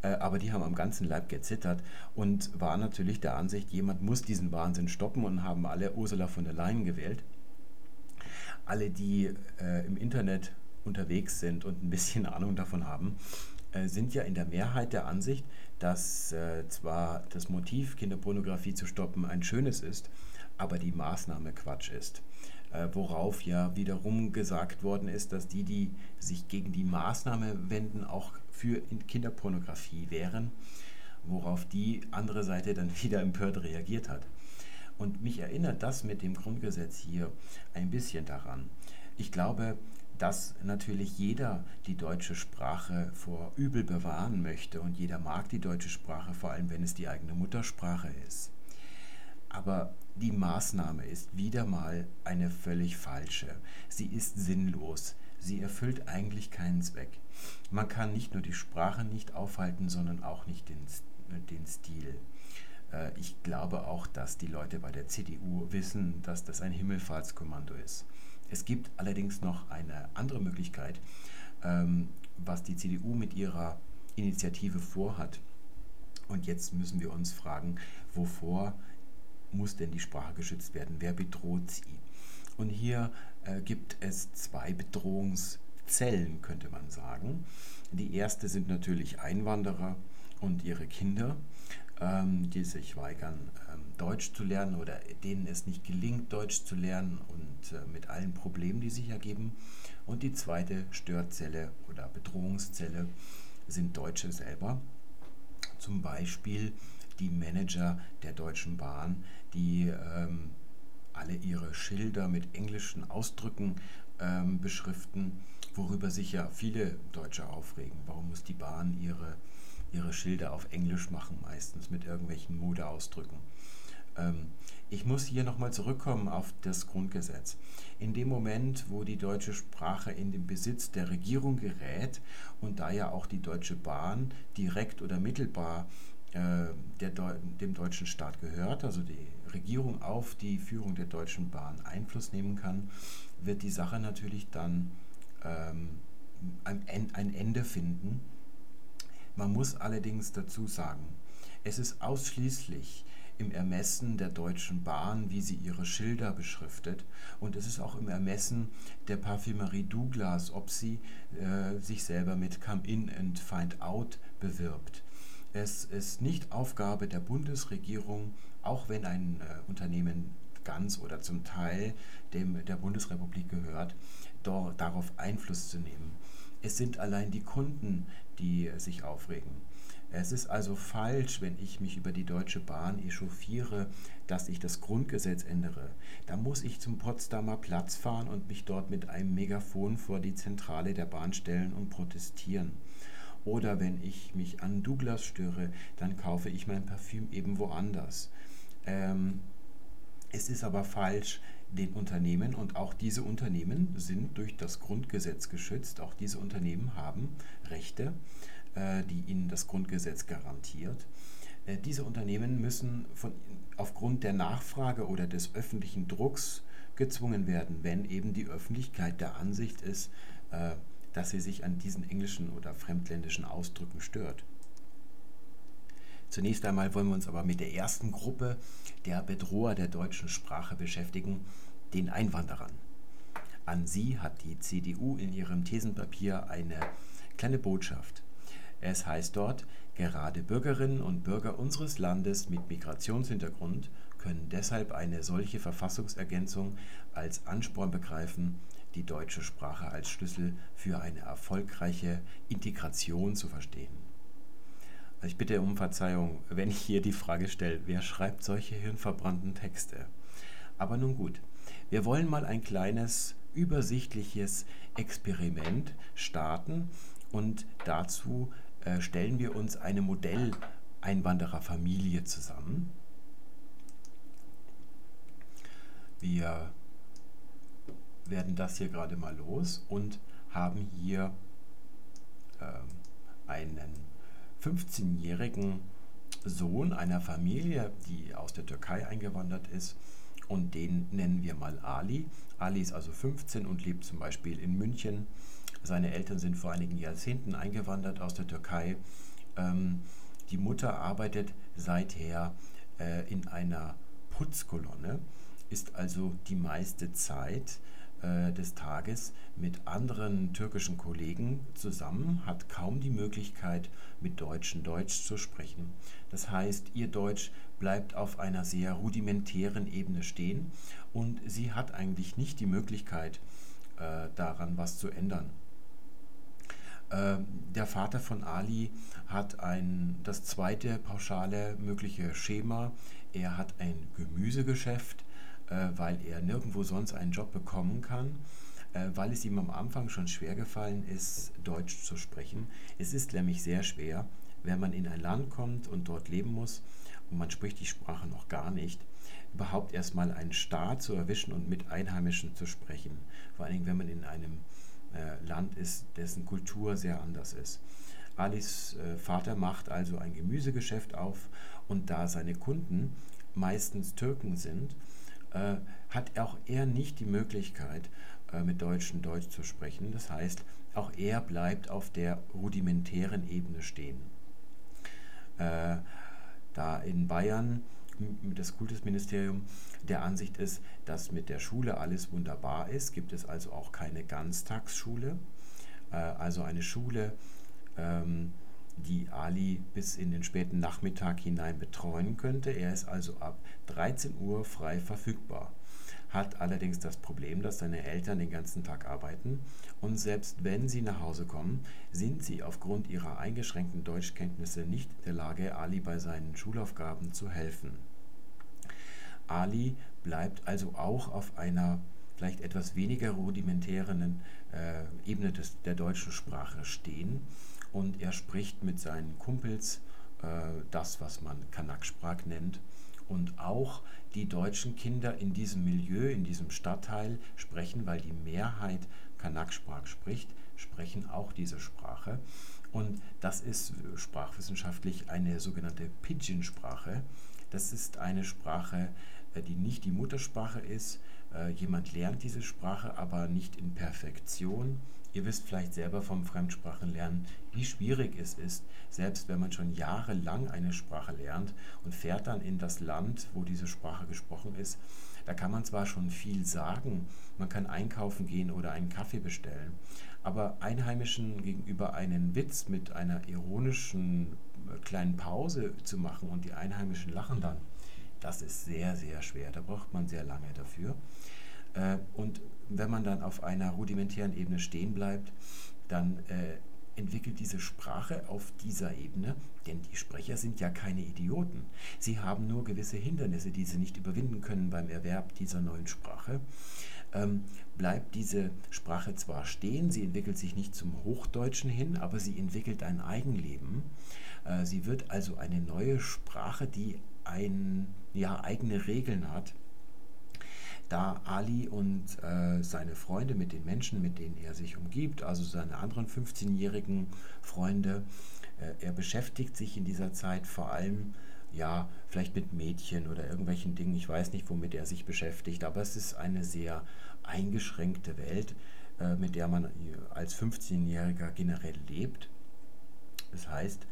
aber die haben am ganzen Leib gezittert und waren natürlich der Ansicht, jemand muss diesen Wahnsinn stoppen und haben alle Ursula von der Leyen gewählt. Alle, die äh, im Internet unterwegs sind und ein bisschen Ahnung davon haben, äh, sind ja in der Mehrheit der Ansicht, dass äh, zwar das Motiv, Kinderpornografie zu stoppen, ein schönes ist, aber die Maßnahme Quatsch ist. Äh, worauf ja wiederum gesagt worden ist, dass die, die sich gegen die Maßnahme wenden, auch für Kinderpornografie wären, worauf die andere Seite dann wieder empört reagiert hat. Und mich erinnert das mit dem Grundgesetz hier ein bisschen daran. Ich glaube, dass natürlich jeder die deutsche Sprache vor Übel bewahren möchte und jeder mag die deutsche Sprache, vor allem wenn es die eigene Muttersprache ist. Aber die Maßnahme ist wieder mal eine völlig falsche. Sie ist sinnlos. Sie erfüllt eigentlich keinen Zweck. Man kann nicht nur die Sprache nicht aufhalten, sondern auch nicht den, den Stil. Äh, ich glaube auch, dass die Leute bei der CDU wissen, dass das ein Himmelfahrtskommando ist. Es gibt allerdings noch eine andere Möglichkeit, ähm, was die CDU mit ihrer Initiative vorhat. Und jetzt müssen wir uns fragen, wovor muss denn die Sprache geschützt werden? Wer bedroht sie? Und hier äh, gibt es zwei Bedrohungszellen, könnte man sagen. Die erste sind natürlich Einwanderer und ihre Kinder, die sich weigern, Deutsch zu lernen oder denen es nicht gelingt, Deutsch zu lernen und äh, mit allen Problemen, die sich ergeben. Und die zweite Störzelle oder Bedrohungszelle sind Deutsche selber. Zum Beispiel die Manager der Deutschen Bahn, die ähm, alle ihre Schilder mit englischen Ausdrücken ähm, beschriften, worüber sich ja viele Deutsche aufregen. Warum muss die Bahn ihre, ihre Schilder auf Englisch machen, meistens mit irgendwelchen Modeausdrücken? Ähm, ich muss hier nochmal zurückkommen auf das Grundgesetz. In dem Moment, wo die deutsche Sprache in den Besitz der Regierung gerät und da ja auch die Deutsche Bahn direkt oder mittelbar äh, der, dem deutschen Staat gehört, also die Regierung auf die Führung der Deutschen Bahn Einfluss nehmen kann, wird die Sache natürlich dann ähm, ein, ein Ende finden. Man muss allerdings dazu sagen, es ist ausschließlich im Ermessen der Deutschen Bahn, wie sie ihre Schilder beschriftet. Und es ist auch im Ermessen der Parfümerie Douglas, ob sie äh, sich selber mit Come In and Find Out bewirbt. Es ist nicht Aufgabe der Bundesregierung, auch wenn ein äh, Unternehmen ganz oder zum Teil dem der Bundesrepublik gehört, dort, darauf Einfluss zu nehmen. Es sind allein die Kunden, die sich aufregen. Es ist also falsch, wenn ich mich über die Deutsche Bahn echauffiere, dass ich das Grundgesetz ändere. Da muss ich zum Potsdamer Platz fahren und mich dort mit einem Megafon vor die Zentrale der Bahn stellen und protestieren. Oder wenn ich mich an Douglas störe, dann kaufe ich mein Parfüm eben woanders. Ähm, es ist aber falsch, den Unternehmen, und auch diese Unternehmen sind durch das Grundgesetz geschützt, auch diese Unternehmen haben Rechte, äh, die ihnen das Grundgesetz garantiert. Äh, diese Unternehmen müssen von, aufgrund der Nachfrage oder des öffentlichen Drucks gezwungen werden, wenn eben die Öffentlichkeit der Ansicht ist, äh, dass sie sich an diesen englischen oder fremdländischen Ausdrücken stört. Zunächst einmal wollen wir uns aber mit der ersten Gruppe der Bedroher der deutschen Sprache beschäftigen, den Einwanderern. An sie hat die CDU in ihrem Thesenpapier eine kleine Botschaft. Es heißt dort, gerade Bürgerinnen und Bürger unseres Landes mit Migrationshintergrund können deshalb eine solche Verfassungsergänzung als Ansporn begreifen, die deutsche Sprache als Schlüssel für eine erfolgreiche Integration zu verstehen. Also ich bitte um Verzeihung, wenn ich hier die Frage stelle, wer schreibt solche hirnverbrannten Texte? Aber nun gut, wir wollen mal ein kleines übersichtliches Experiment starten und dazu äh, stellen wir uns eine Modell-Einwandererfamilie zusammen. Wir werden das hier gerade mal los und haben hier äh, einen 15-jährigen Sohn einer Familie, die aus der Türkei eingewandert ist. Und den nennen wir mal Ali. Ali ist also 15 und lebt zum Beispiel in München. Seine Eltern sind vor einigen Jahrzehnten eingewandert aus der Türkei. Ähm, die Mutter arbeitet seither äh, in einer Putzkolonne, ist also die meiste Zeit äh, des Tages mit anderen türkischen Kollegen zusammen, hat kaum die Möglichkeit, mit Deutschen Deutsch zu sprechen. Das heißt, ihr Deutsch bleibt auf einer sehr rudimentären Ebene stehen und sie hat eigentlich nicht die Möglichkeit, äh, daran was zu ändern. Äh, der Vater von Ali hat ein, das zweite pauschale mögliche Schema. Er hat ein Gemüsegeschäft weil er nirgendwo sonst einen Job bekommen kann, äh, weil es ihm am Anfang schon schwer gefallen ist, Deutsch zu sprechen. Es ist nämlich sehr schwer, wenn man in ein Land kommt und dort leben muss und man spricht die Sprache noch gar nicht, überhaupt erstmal einen Staat zu erwischen und mit Einheimischen zu sprechen. Vor allen Dingen, wenn man in einem äh, Land ist, dessen Kultur sehr anders ist. Alis äh, Vater macht also ein Gemüsegeschäft auf und da seine Kunden meistens Türken sind, äh, hat auch er nicht die Möglichkeit, äh, mit Deutschen Deutsch zu sprechen. Das heißt, auch er bleibt auf der rudimentären Ebene stehen. Äh, da in Bayern das Kultusministerium der Ansicht ist, dass mit der Schule alles wunderbar ist, gibt es also auch keine Ganztagsschule, äh, also eine Schule, ähm, die Ali bis in den späten Nachmittag hinein betreuen könnte. Er ist also ab 13 Uhr frei verfügbar, hat allerdings das Problem, dass seine Eltern den ganzen Tag arbeiten und selbst wenn sie nach Hause kommen, sind sie aufgrund ihrer eingeschränkten Deutschkenntnisse nicht in der Lage, Ali bei seinen Schulaufgaben zu helfen. Ali bleibt also auch auf einer vielleicht etwas weniger rudimentären äh, Ebene des, der deutschen Sprache stehen und er spricht mit seinen Kumpels äh, das, was man Kanak-Sprach nennt. Und auch die deutschen Kinder in diesem Milieu, in diesem Stadtteil sprechen, weil die Mehrheit Kanak-Sprach spricht, sprechen auch diese Sprache. Und das ist sprachwissenschaftlich eine sogenannte Pidgin-Sprache. Das ist eine Sprache, äh, die nicht die Muttersprache ist. Äh, jemand lernt diese Sprache, aber nicht in Perfektion. Ihr wisst vielleicht selber vom Fremdsprachenlernen, wie schwierig es ist, selbst wenn man schon jahrelang eine Sprache lernt und fährt dann in das Land, wo diese Sprache gesprochen ist. Da kann man zwar schon viel sagen, man kann einkaufen gehen oder einen Kaffee bestellen, aber Einheimischen gegenüber einen Witz mit einer ironischen äh, kleinen Pause zu machen und die Einheimischen lachen dann, das ist sehr, sehr schwer. Da braucht man sehr lange dafür. Äh, und wenn man dann auf einer rudimentären Ebene stehen bleibt, dann äh, entwickelt diese Sprache auf dieser Ebene, denn die Sprecher sind ja keine Idioten. Sie haben nur gewisse Hindernisse, die sie nicht überwinden können beim Erwerb dieser neuen Sprache. Ähm, bleibt diese Sprache zwar stehen, sie entwickelt sich nicht zum Hochdeutschen hin, aber sie entwickelt ein Eigenleben. Äh, sie wird also eine neue Sprache, die ein, ja, eigene Regeln hat da Ali und äh, seine Freunde mit den Menschen, mit denen er sich umgibt, also seine anderen 15-jährigen Freunde, äh, er beschäftigt sich in dieser Zeit vor allem ja, vielleicht mit Mädchen oder irgendwelchen Dingen, ich weiß nicht, womit er sich beschäftigt, aber es ist eine sehr eingeschränkte Welt, äh, mit der man als 15-Jähriger generell lebt. Das heißt,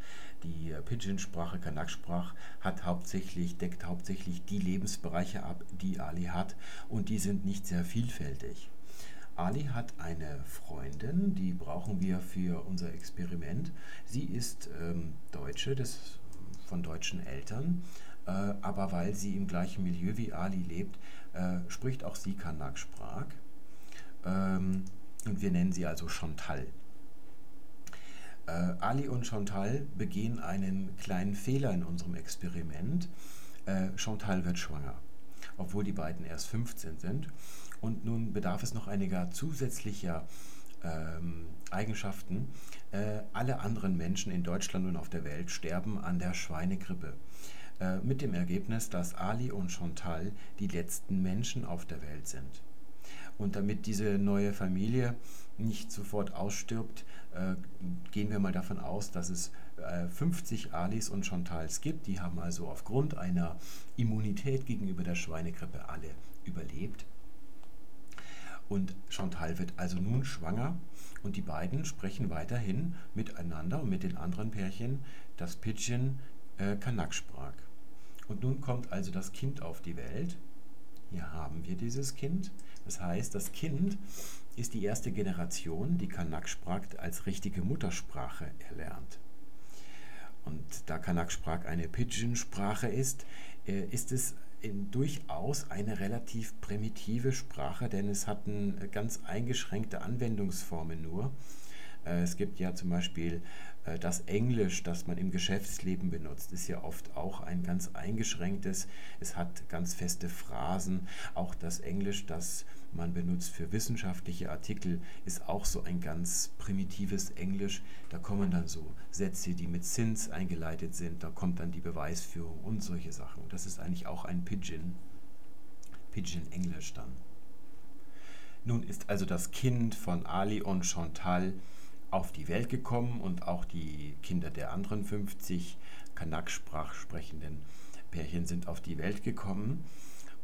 die Pidgin-Sprache, Kanak-Sprach hat hauptsächlich, deckt hauptsächlich die Lebensbereiche ab, die Ali hat und die sind nicht sehr vielfältig. Ali hat eine Freundin, die brauchen wir für unser Experiment. Sie ist ähm, Deutsche, des, von deutschen Eltern, äh, aber weil sie im gleichen Milieu wie Ali lebt, äh, spricht auch sie Kanak-Sprach. Ähm, und wir nennen sie also Chantal. Äh, Ali und Chantal begehen einen kleinen Fehler in unserem Experiment. Äh, Chantal wird schwanger, obwohl die beiden erst 15 sind. Und nun bedarf es noch einiger zusätzlicher ähm, Eigenschaften. Äh, alle anderen Menschen in Deutschland und auf der Welt sterben an der Schweinegrippe. Äh, mit dem Ergebnis, dass Ali und Chantal die letzten Menschen auf der Welt sind. Und damit diese neue Familie nicht sofort ausstirbt, gehen wir mal davon aus, dass es 50 Alis und Chantals gibt. Die haben also aufgrund einer Immunität gegenüber der Schweinegrippe alle überlebt. Und Chantal wird also nun schwanger und die beiden sprechen weiterhin miteinander und mit den anderen Pärchen das Pidgin äh, Kanak-Sprach. Und nun kommt also das Kind auf die Welt. Hier haben wir dieses Kind. Das heißt, das Kind ist die erste Generation, die Kanak-Sprach als richtige Muttersprache erlernt. Und da Kanak-Sprach eine Pidgin-Sprache ist, äh, ist es durchaus eine relativ primitive Sprache, denn es hat eine ganz eingeschränkte Anwendungsformen nur. Äh, es gibt ja zum Beispiel äh, das Englisch, das man im Geschäftsleben benutzt, ist ja oft auch ein ganz eingeschränktes. Es hat ganz feste Phrasen. Auch das Englisch, das man benutzt für wissenschaftliche Artikel, ist auch so ein ganz primitives Englisch. Da kommen dann so Sätze, die mit Sins eingeleitet sind. Da kommt dann die Beweisführung und solche Sachen. Das ist eigentlich auch ein Pidgin. Pidgin Englisch dann. Nun ist also das Kind von Ali und Chantal auf die Welt gekommen und auch die Kinder der anderen 50 Kanak-Sprach sprechenden Pärchen sind auf die Welt gekommen.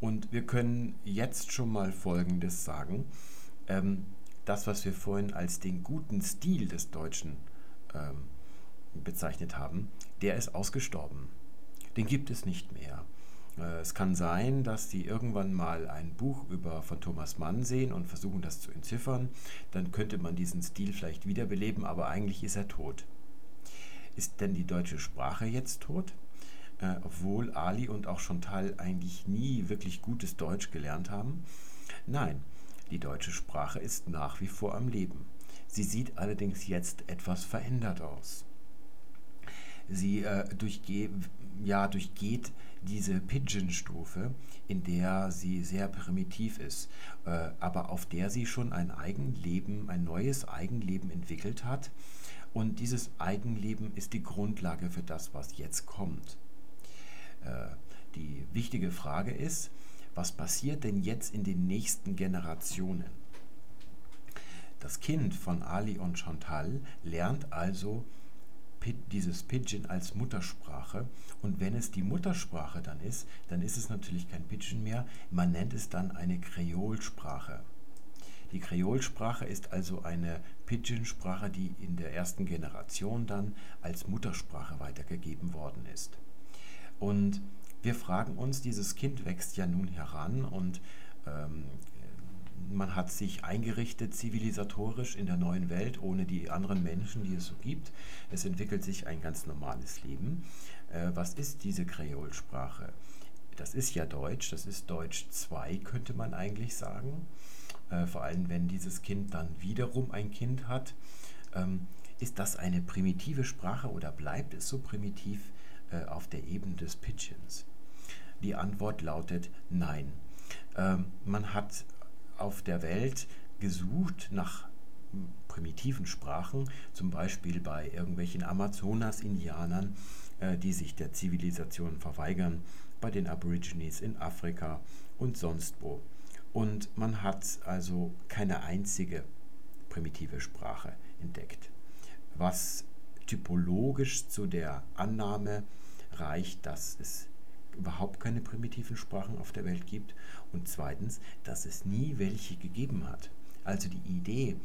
Und wir können jetzt schon mal Folgendes sagen. Ähm, das, was wir vorhin als den guten Stil des Deutschen ähm, bezeichnet haben, der ist ausgestorben. Den gibt es nicht mehr. Äh, es kann sein, dass Sie irgendwann mal ein Buch über, von Thomas Mann sehen und versuchen, das zu entziffern. Dann könnte man diesen Stil vielleicht wiederbeleben, aber eigentlich ist er tot. Ist denn die deutsche Sprache jetzt tot? Äh, obwohl Ali und auch Chantal eigentlich nie wirklich gutes Deutsch gelernt haben? Nein, die deutsche Sprache ist nach wie vor am Leben. Sie sieht allerdings jetzt etwas verändert aus. Sie äh, durchge ja, durchgeht diese Pigeon-Stufe, in der sie sehr primitiv ist, äh, aber auf der sie schon ein Eigenleben, ein neues Eigenleben entwickelt hat. Und dieses Eigenleben ist die Grundlage für das, was jetzt kommt. Äh, die wichtige Frage ist, was passiert denn jetzt in den nächsten Generationen? Das Kind von Ali und Chantal lernt also dieses Pidgin als Muttersprache. Und wenn es die Muttersprache dann ist, dann ist es natürlich kein Pidgin mehr. Man nennt es dann eine Kreolsprache. Die Kreolsprache ist also eine Pidgin-Sprache, die in der ersten Generation dann als Muttersprache weitergegeben worden ist. Und wir fragen uns, dieses Kind wächst ja nun heran und ähm, man hat sich eingerichtet zivilisatorisch in der neuen Welt ohne die anderen Menschen, die es so gibt. Es entwickelt sich ein ganz normales Leben. Äh, was ist diese Kreolsprache? Das ist ja Deutsch, das ist Deutsch 2, könnte man eigentlich sagen. Äh, vor allem, wenn dieses Kind dann wiederum ein Kind hat. Ähm, ist das eine primitive Sprache oder bleibt es so primitiv äh, auf der Ebene des Pidgins? Die Antwort lautet nein. Ähm, man hat auf der Welt gesucht nach primitiven Sprachen, zum Beispiel bei irgendwelchen Amazonas-Indianern, äh, die sich der Zivilisation verweigern, bei den Aborigines in Afrika und sonst wo. Und man hat also keine einzige primitive Sprache entdeckt, was typologisch zu der Annahme reicht, dass es überhaupt keine primitiven Sprachen auf der Welt gibt und zweitens, dass es nie welche gegeben hat. Also die Idee,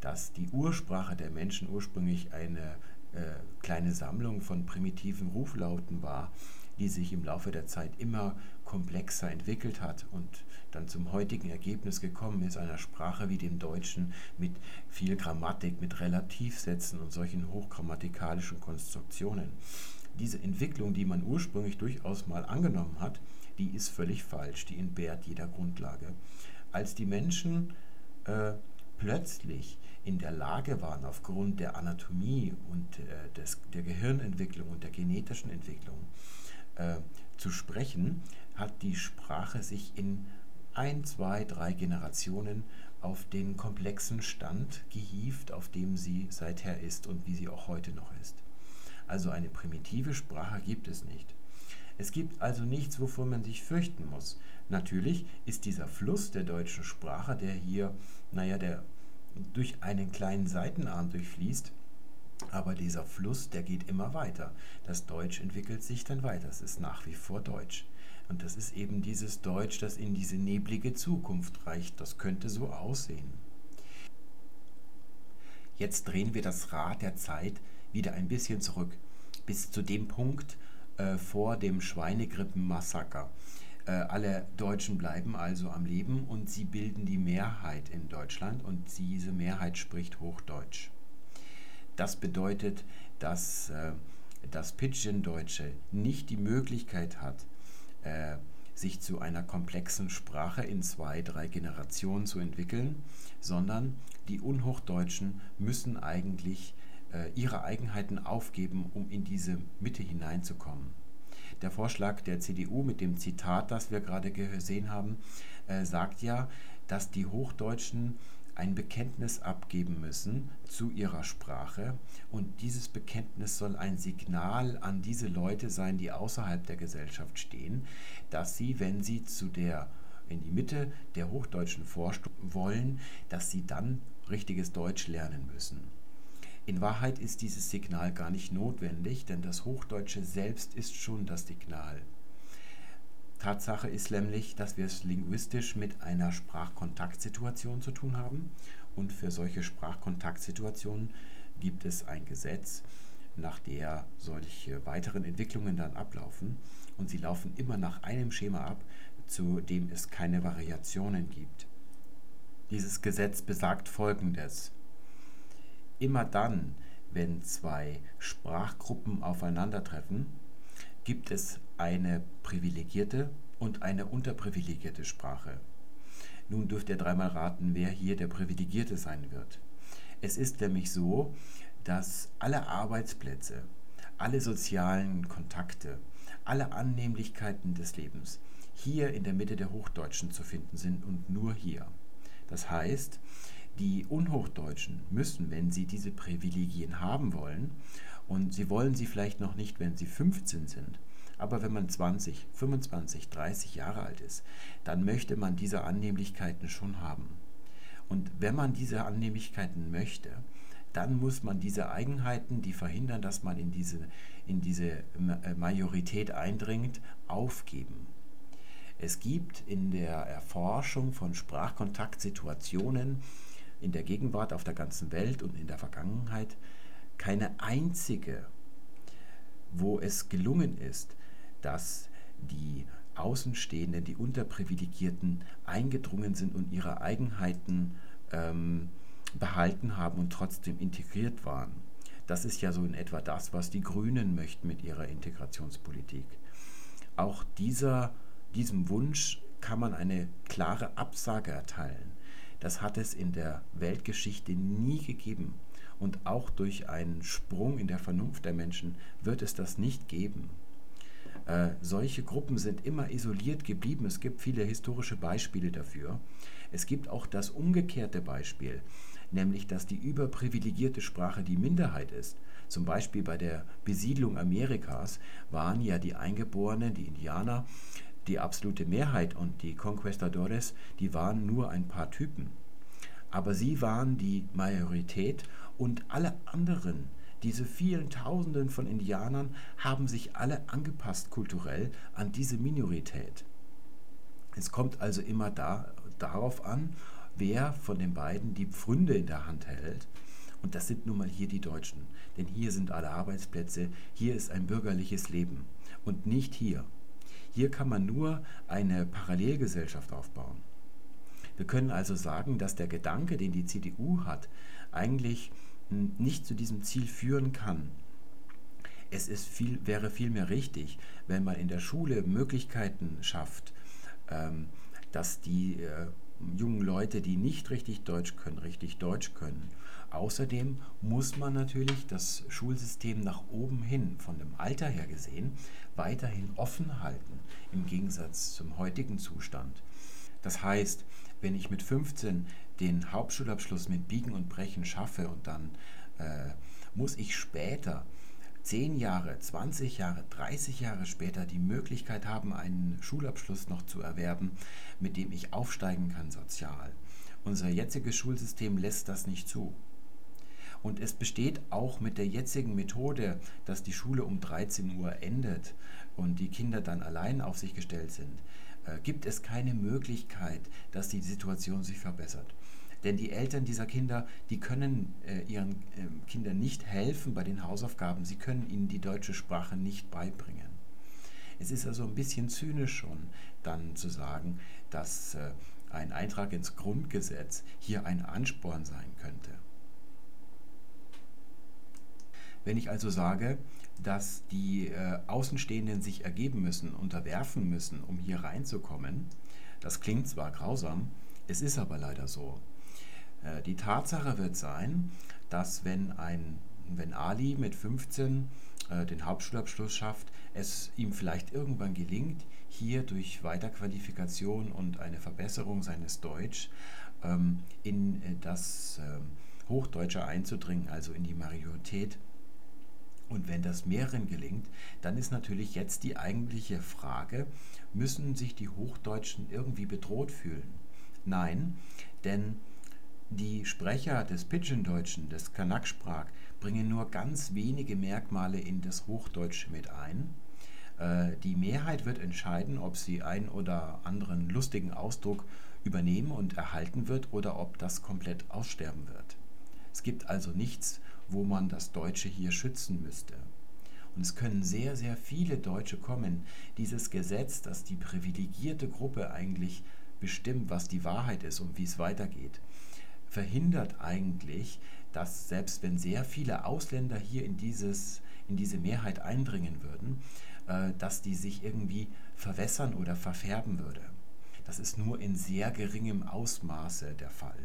dass die Ursprache der Menschen ursprünglich eine äh, kleine Sammlung von primitiven Ruflauten war, die sich im Laufe der Zeit immer komplexer entwickelt hat und dann zum heutigen Ergebnis gekommen ist, einer Sprache wie dem Deutschen mit viel Grammatik, mit Relativsätzen und solchen hochgrammatikalischen Konstruktionen diese Entwicklung, die man ursprünglich durchaus mal angenommen hat, die ist völlig falsch, die entbehrt jeder Grundlage. Als die Menschen äh, plötzlich in der Lage waren, aufgrund der Anatomie und äh, des, der Gehirnentwicklung und der genetischen Entwicklung äh, zu sprechen, hat die Sprache sich in ein, zwei, drei Generationen auf den komplexen Stand gehievt, auf dem sie seither ist und wie sie auch heute noch ist. Also eine primitive Sprache gibt es nicht. Es gibt also nichts, wovor man sich fürchten muss. Natürlich ist dieser Fluss der deutschen Sprache, der hier, naja, der durch einen kleinen Seitenarm durchfließt, Aber dieser Fluss, der geht immer weiter. Das Deutsch entwickelt sich dann weiter. Es ist nach wie vor Deutsch. Und das ist eben dieses Deutsch, das in diese neblige Zukunft reicht. Das könnte so aussehen. Jetzt drehen wir das Rad der Zeit wieder ein bisschen zurück, bis zu dem Punkt äh, vor dem Schweinegrippenmassaker. Äh, alle Deutschen bleiben also am Leben und sie bilden die Mehrheit in Deutschland und diese Mehrheit spricht Hochdeutsch. Das bedeutet, dass äh, das Pidgin-Deutsche nicht die Möglichkeit hat, äh, sich zu einer komplexen Sprache in zwei, drei Generationen zu entwickeln, sondern die Unhochdeutschen müssen eigentlich äh, ihre Eigenheiten aufgeben, um in diese Mitte hineinzukommen. Der Vorschlag der CDU mit dem Zitat, das wir gerade gesehen haben, äh, sagt ja, dass die Hochdeutschen ein Bekenntnis abgeben müssen zu ihrer Sprache und dieses Bekenntnis soll ein Signal an diese Leute sein, die außerhalb der Gesellschaft stehen, dass sie, wenn sie zu der in die Mitte der Hochdeutschen vorstoßen wollen, dass sie dann richtiges Deutsch lernen müssen. In Wahrheit ist dieses Signal gar nicht notwendig, denn das Hochdeutsche selbst ist schon das Signal. Tatsache ist nämlich, dass wir es linguistisch mit einer Sprachkontaktsituation zu tun haben und für solche Sprachkontaktsituationen gibt es ein Gesetz, nach der solche weiteren Entwicklungen dann ablaufen und sie laufen immer nach einem Schema ab, zu dem es keine Variationen gibt. Dieses Gesetz besagt Folgendes. Immer dann, wenn zwei Sprachgruppen aufeinandertreffen, gibt es eine privilegierte und eine unterprivilegierte Sprache. Nun dürft ihr dreimal raten, wer hier der Privilegierte sein wird. Es ist nämlich so, dass alle Arbeitsplätze, alle sozialen Kontakte, alle Annehmlichkeiten des Lebens hier in der Mitte der Hochdeutschen zu finden sind und nur hier. Das heißt, die Unhochdeutschen müssen, wenn sie diese Privilegien haben wollen, und sie wollen sie vielleicht noch nicht, wenn sie 15 sind, aber wenn man 20, 25, 30 Jahre alt ist, dann möchte man diese Annehmlichkeiten schon haben. Und wenn man diese Annehmlichkeiten möchte, dann muss man diese Eigenheiten, die verhindern, dass man in diese, in diese äh, Majorität eindringt, aufgeben. Es gibt in der Erforschung von Sprachkontaktsituationen in der Gegenwart auf der ganzen Welt und in der Vergangenheit keine einzige, wo es gelungen ist, dass die Außenstehenden, die Unterprivilegierten eingedrungen sind und ihre Eigenheiten ähm, behalten haben und trotzdem integriert waren. Das ist ja so in etwa das, was die Grünen möchten mit ihrer Integrationspolitik. Auch dieser, diesem Wunsch kann man eine klare Absage erteilen. Das hat es in der Weltgeschichte nie gegeben. Und auch durch einen Sprung in der Vernunft der Menschen wird es das nicht geben. Äh, solche Gruppen sind immer isoliert geblieben. Es gibt viele historische Beispiele dafür. Es gibt auch das umgekehrte Beispiel, nämlich dass die überprivilegierte Sprache die Minderheit ist. Zum Beispiel bei der Besiedlung Amerikas waren ja die Eingeborenen, die Indianer, die absolute Mehrheit und die Conquistadores, die waren nur ein paar Typen. Aber sie waren die Majorität und alle anderen, diese vielen Tausenden von Indianern, haben sich alle angepasst kulturell an diese Minorität. Es kommt also immer da, darauf an, wer von den beiden die Pfründe in der Hand hält. Und das sind nun mal hier die Deutschen. Denn hier sind alle Arbeitsplätze, hier ist ein bürgerliches Leben. Und nicht hier. Hier kann man nur eine Parallelgesellschaft aufbauen. Wir können also sagen, dass der Gedanke, den die CDU hat, eigentlich nicht zu diesem Ziel führen kann. Es ist viel, wäre vielmehr richtig, wenn man in der Schule Möglichkeiten schafft, ähm, dass die äh, jungen Leute, die nicht richtig Deutsch können, richtig Deutsch können. Außerdem muss man natürlich das Schulsystem nach oben hin, von dem Alter her gesehen, weiterhin offen halten, im Gegensatz zum heutigen Zustand. Das heißt, wenn ich mit 15 den Hauptschulabschluss mit Biegen und Brechen schaffe und dann äh, muss ich später, 10 Jahre, 20 Jahre, 30 Jahre später die Möglichkeit haben, einen Schulabschluss noch zu erwerben, mit dem ich aufsteigen kann sozial. Unser jetziges Schulsystem lässt das nicht zu. Und es besteht auch mit der jetzigen Methode, dass die Schule um 13 Uhr endet und die Kinder dann allein auf sich gestellt sind, äh, gibt es keine Möglichkeit, dass die Situation sich verbessert. Denn die Eltern dieser Kinder, die können äh, ihren äh, Kindern nicht helfen bei den Hausaufgaben. Sie können ihnen die deutsche Sprache nicht beibringen. Es ist also ein bisschen zynisch schon dann zu sagen, dass äh, ein Eintrag ins Grundgesetz hier ein Ansporn sein könnte. Wenn ich also sage, dass die äh, Außenstehenden sich ergeben müssen, unterwerfen müssen, um hier reinzukommen, das klingt zwar grausam, es ist aber leider so. Äh, die Tatsache wird sein, dass wenn, ein, wenn Ali mit 15 äh, den Hauptschulabschluss schafft, es ihm vielleicht irgendwann gelingt, hier durch Weiterqualifikation und eine Verbesserung seines Deutsch ähm, in äh, das äh, Hochdeutsche einzudringen, also in die Majorität. Und wenn das mehreren gelingt, dann ist natürlich jetzt die eigentliche Frage, müssen sich die Hochdeutschen irgendwie bedroht fühlen? Nein, denn die Sprecher des Pidgin-Deutschen, des Kanak-Sprach, bringen nur ganz wenige Merkmale in das Hochdeutsche mit ein. Äh, die Mehrheit wird entscheiden, ob sie einen oder anderen lustigen Ausdruck übernehmen und erhalten wird oder ob das komplett aussterben wird. Es gibt also nichts, wo man das Deutsche hier schützen müsste. Und es können sehr, sehr viele Deutsche kommen. Dieses Gesetz, das die privilegierte Gruppe eigentlich bestimmt, was die Wahrheit ist und wie es weitergeht, verhindert eigentlich, dass selbst wenn sehr viele Ausländer hier in, dieses, in diese Mehrheit eindringen würden, äh, dass die sich irgendwie verwässern oder verfärben würde. Das ist nur in sehr geringem Ausmaße der Fall.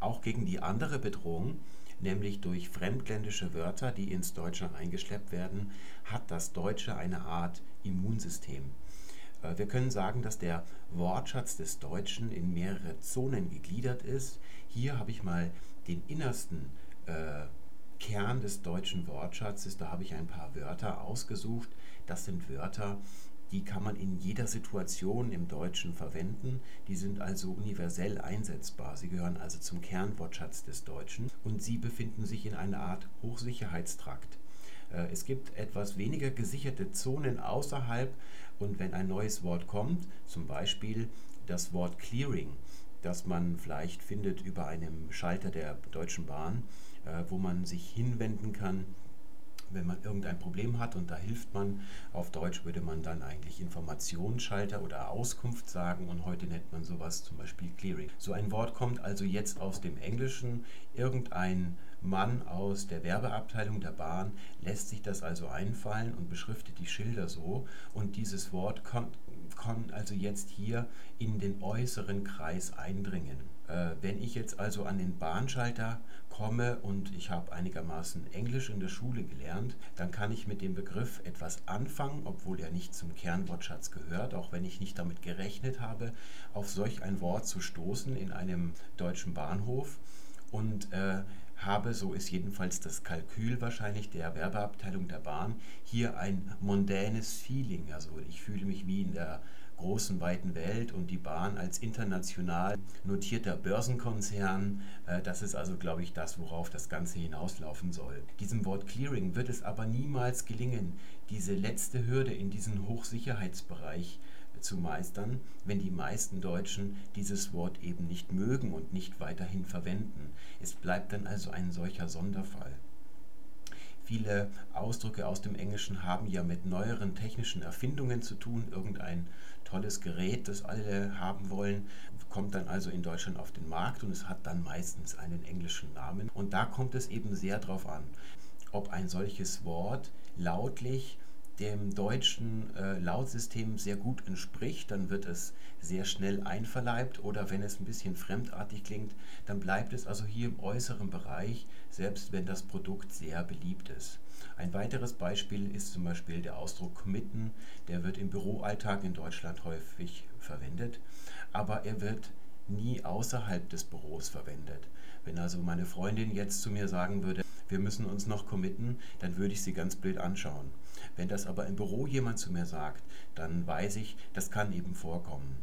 Auch gegen die andere Bedrohung, nämlich durch fremdländische Wörter, die ins Deutsche eingeschleppt werden, hat das Deutsche eine Art Immunsystem. Äh, wir können sagen, dass der Wortschatz des Deutschen in mehrere Zonen gegliedert ist. Hier habe ich mal den innersten äh, Kern des deutschen Wortschatzes, da habe ich ein paar Wörter ausgesucht. Das sind Wörter, die kann man in jeder Situation im Deutschen verwenden. Die sind also universell einsetzbar. Sie gehören also zum Kernwortschatz des Deutschen und sie befinden sich in einer Art Hochsicherheitstrakt. Äh, es gibt etwas weniger gesicherte Zonen außerhalb und wenn ein neues Wort kommt, zum Beispiel das Wort Clearing, das man vielleicht findet über einem Schalter der Deutschen Bahn, äh, wo man sich hinwenden kann, wenn man irgendein Problem hat und da hilft man. Auf Deutsch würde man dann eigentlich Informationsschalter oder Auskunft sagen und heute nennt man sowas zum Beispiel Clearing. So ein Wort kommt also jetzt aus dem Englischen. Irgendein Mann aus der Werbeabteilung der Bahn lässt sich das also einfallen und beschriftet die Schilder so. Und dieses Wort kann, kann also jetzt hier in den äußeren Kreis eindringen. Äh, wenn ich jetzt also an den Bahnschalter komme und ich habe einigermaßen Englisch in der Schule gelernt, dann kann ich mit dem Begriff etwas anfangen, obwohl er nicht zum Kernwortschatz gehört, auch wenn ich nicht damit gerechnet habe, auf solch ein Wort zu stoßen in einem deutschen Bahnhof. Und äh, habe, so ist jedenfalls das Kalkül wahrscheinlich der Werbeabteilung der Bahn, hier ein mondänes Feeling. Also ich fühle mich wie in der großen, weiten Welt und die Bahn als international notierter Börsenkonzern. Äh, das ist also, glaube ich, das, worauf das Ganze hinauslaufen soll. Diesem Wort Clearing wird es aber niemals gelingen, diese letzte Hürde in diesen Hochsicherheitsbereich zu meistern, wenn die meisten Deutschen dieses Wort eben nicht mögen und nicht weiterhin verwenden. Es bleibt dann also ein solcher Sonderfall. Viele Ausdrücke aus dem Englischen haben ja mit neueren technischen Erfindungen zu tun. Irgendein tolles Gerät, das alle haben wollen, kommt dann also in Deutschland auf den Markt und es hat dann meistens einen englischen Namen. Und da kommt es eben sehr darauf an, ob ein solches Wort lautlich dem deutschen äh, Lautsystem sehr gut entspricht, dann wird es sehr schnell einverleibt oder wenn es ein bisschen fremdartig klingt, dann bleibt es also hier im äußeren Bereich, selbst wenn das Produkt sehr beliebt ist. Ein weiteres Beispiel ist zum Beispiel der Ausdruck committen, der wird im Büroalltag in Deutschland häufig verwendet, aber er wird nie außerhalb des Büros verwendet. Wenn also meine Freundin jetzt zu mir sagen würde, wir müssen uns noch committen, dann würde ich sie ganz blöd anschauen. Wenn das aber im Büro jemand zu mir sagt, dann weiß ich, das kann eben vorkommen.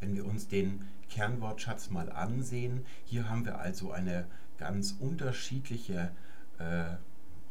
Wenn wir uns den Kernwortschatz mal ansehen, hier haben wir also eine ganz unterschiedliche äh,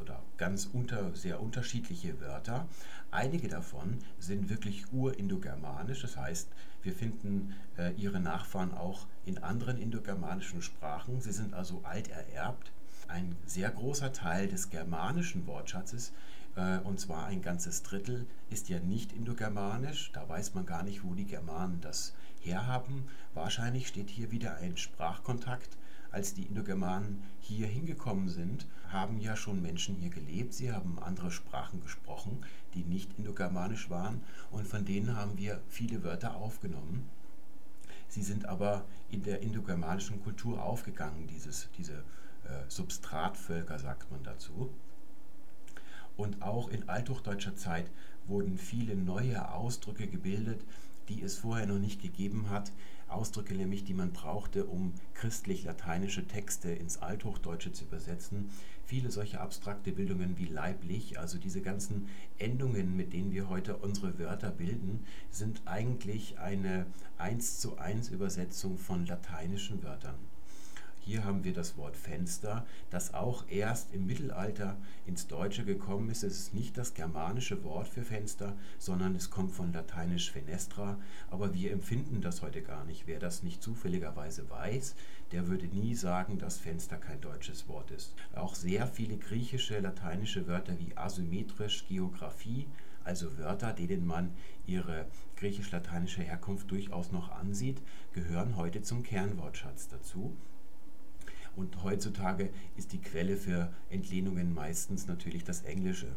oder ganz unter, sehr unterschiedliche Wörter. Einige davon sind wirklich urindogermanisch, das heißt, wir finden äh, ihre Nachfahren auch in anderen indogermanischen Sprachen. Sie sind also alt ererbt. Ein sehr großer Teil des germanischen Wortschatzes, äh, und zwar ein ganzes Drittel, ist ja nicht indogermanisch. Da weiß man gar nicht, wo die Germanen das herhaben. Wahrscheinlich steht hier wieder ein Sprachkontakt als die Indogermanen hier hingekommen sind, haben ja schon Menschen hier gelebt. Sie haben andere Sprachen gesprochen, die nicht indogermanisch waren und von denen haben wir viele Wörter aufgenommen. Sie sind aber in der indogermanischen Kultur aufgegangen, dieses, diese Substratvölker sagt man dazu. Und auch in althochdeutscher Zeit wurden viele neue Ausdrücke gebildet, die es vorher noch nicht gegeben hat, Ausdrücke nämlich, die man brauchte, um christlich-lateinische Texte ins Althochdeutsche zu übersetzen. Viele solche abstrakte Bildungen wie leiblich, also diese ganzen Endungen, mit denen wir heute unsere Wörter bilden, sind eigentlich eine eins zu eins Übersetzung von lateinischen Wörtern. Hier haben wir das Wort Fenster, das auch erst im Mittelalter ins Deutsche gekommen ist. Es ist nicht das germanische Wort für Fenster, sondern es kommt von lateinisch fenestra, aber wir empfinden das heute gar nicht. Wer das nicht zufälligerweise weiß, der würde nie sagen, dass Fenster kein deutsches Wort ist. Auch sehr viele griechische, lateinische Wörter wie asymmetrisch, Geographie, also Wörter, denen man ihre griechisch-lateinische Herkunft durchaus noch ansieht, gehören heute zum Kernwortschatz dazu. Und heutzutage ist die Quelle für Entlehnungen meistens natürlich das Englische.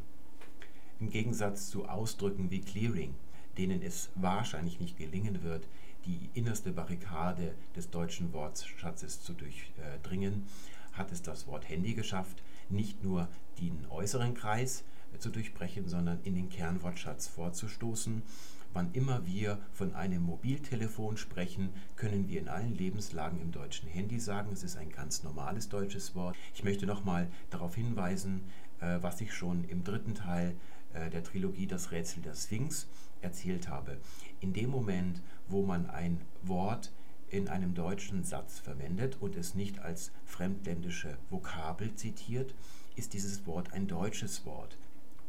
Im Gegensatz zu Ausdrücken wie Clearing, denen es wahrscheinlich nicht gelingen wird, die innerste Barrikade des deutschen Wortschatzes zu durchdringen, hat es das Wort Handy geschafft, nicht nur den äußeren Kreis zu durchbrechen, sondern in den Kernwortschatz vorzustoßen Wann immer wir von einem Mobiltelefon sprechen, können wir in allen Lebenslagen im deutschen Handy sagen. Es ist ein ganz normales deutsches Wort. Ich möchte nochmal darauf hinweisen, äh, was ich schon im dritten Teil äh, der Trilogie Das Rätsel der Sphinx erzählt habe. In dem Moment, wo man ein Wort in einem deutschen Satz verwendet und es nicht als fremdländische Vokabel zitiert, ist dieses Wort ein deutsches Wort.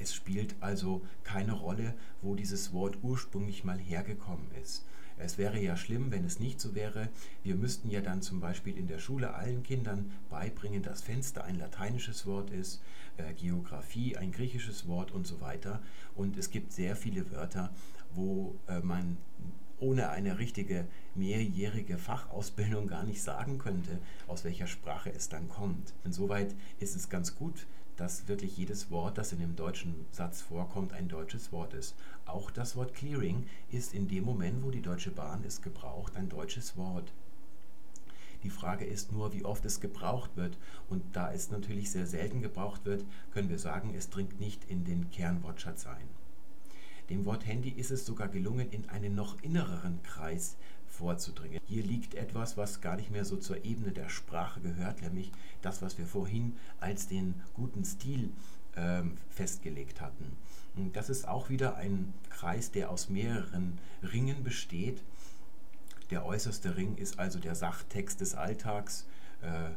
Es spielt also keine Rolle, wo dieses Wort ursprünglich mal hergekommen ist. Es wäre ja schlimm, wenn es nicht so wäre. Wir müssten ja dann zum Beispiel in der Schule allen Kindern beibringen, dass Fenster ein lateinisches Wort ist, äh, Geografie ein griechisches Wort und so weiter. Und es gibt sehr viele Wörter, wo äh, man ohne eine richtige mehrjährige Fachausbildung gar nicht sagen könnte, aus welcher Sprache es dann kommt. Insoweit ist es ganz gut, dass wirklich jedes Wort, das in dem deutschen Satz vorkommt, ein deutsches Wort ist. Auch das Wort Clearing ist in dem Moment, wo die Deutsche Bahn es gebraucht, ein deutsches Wort. Die Frage ist nur, wie oft es gebraucht wird. Und da es natürlich sehr selten gebraucht wird, können wir sagen, es dringt nicht in den Kernwortschatz ein. Dem Wort Handy ist es sogar gelungen, in einen noch innereren Kreis vorzudringen. Hier liegt etwas, was gar nicht mehr so zur Ebene der Sprache gehört, nämlich das, was wir vorhin als den guten Stil ähm, festgelegt hatten. Und das ist auch wieder ein Kreis, der aus mehreren Ringen besteht. Der äußerste Ring ist also der Sachtext des Alltags. Äh,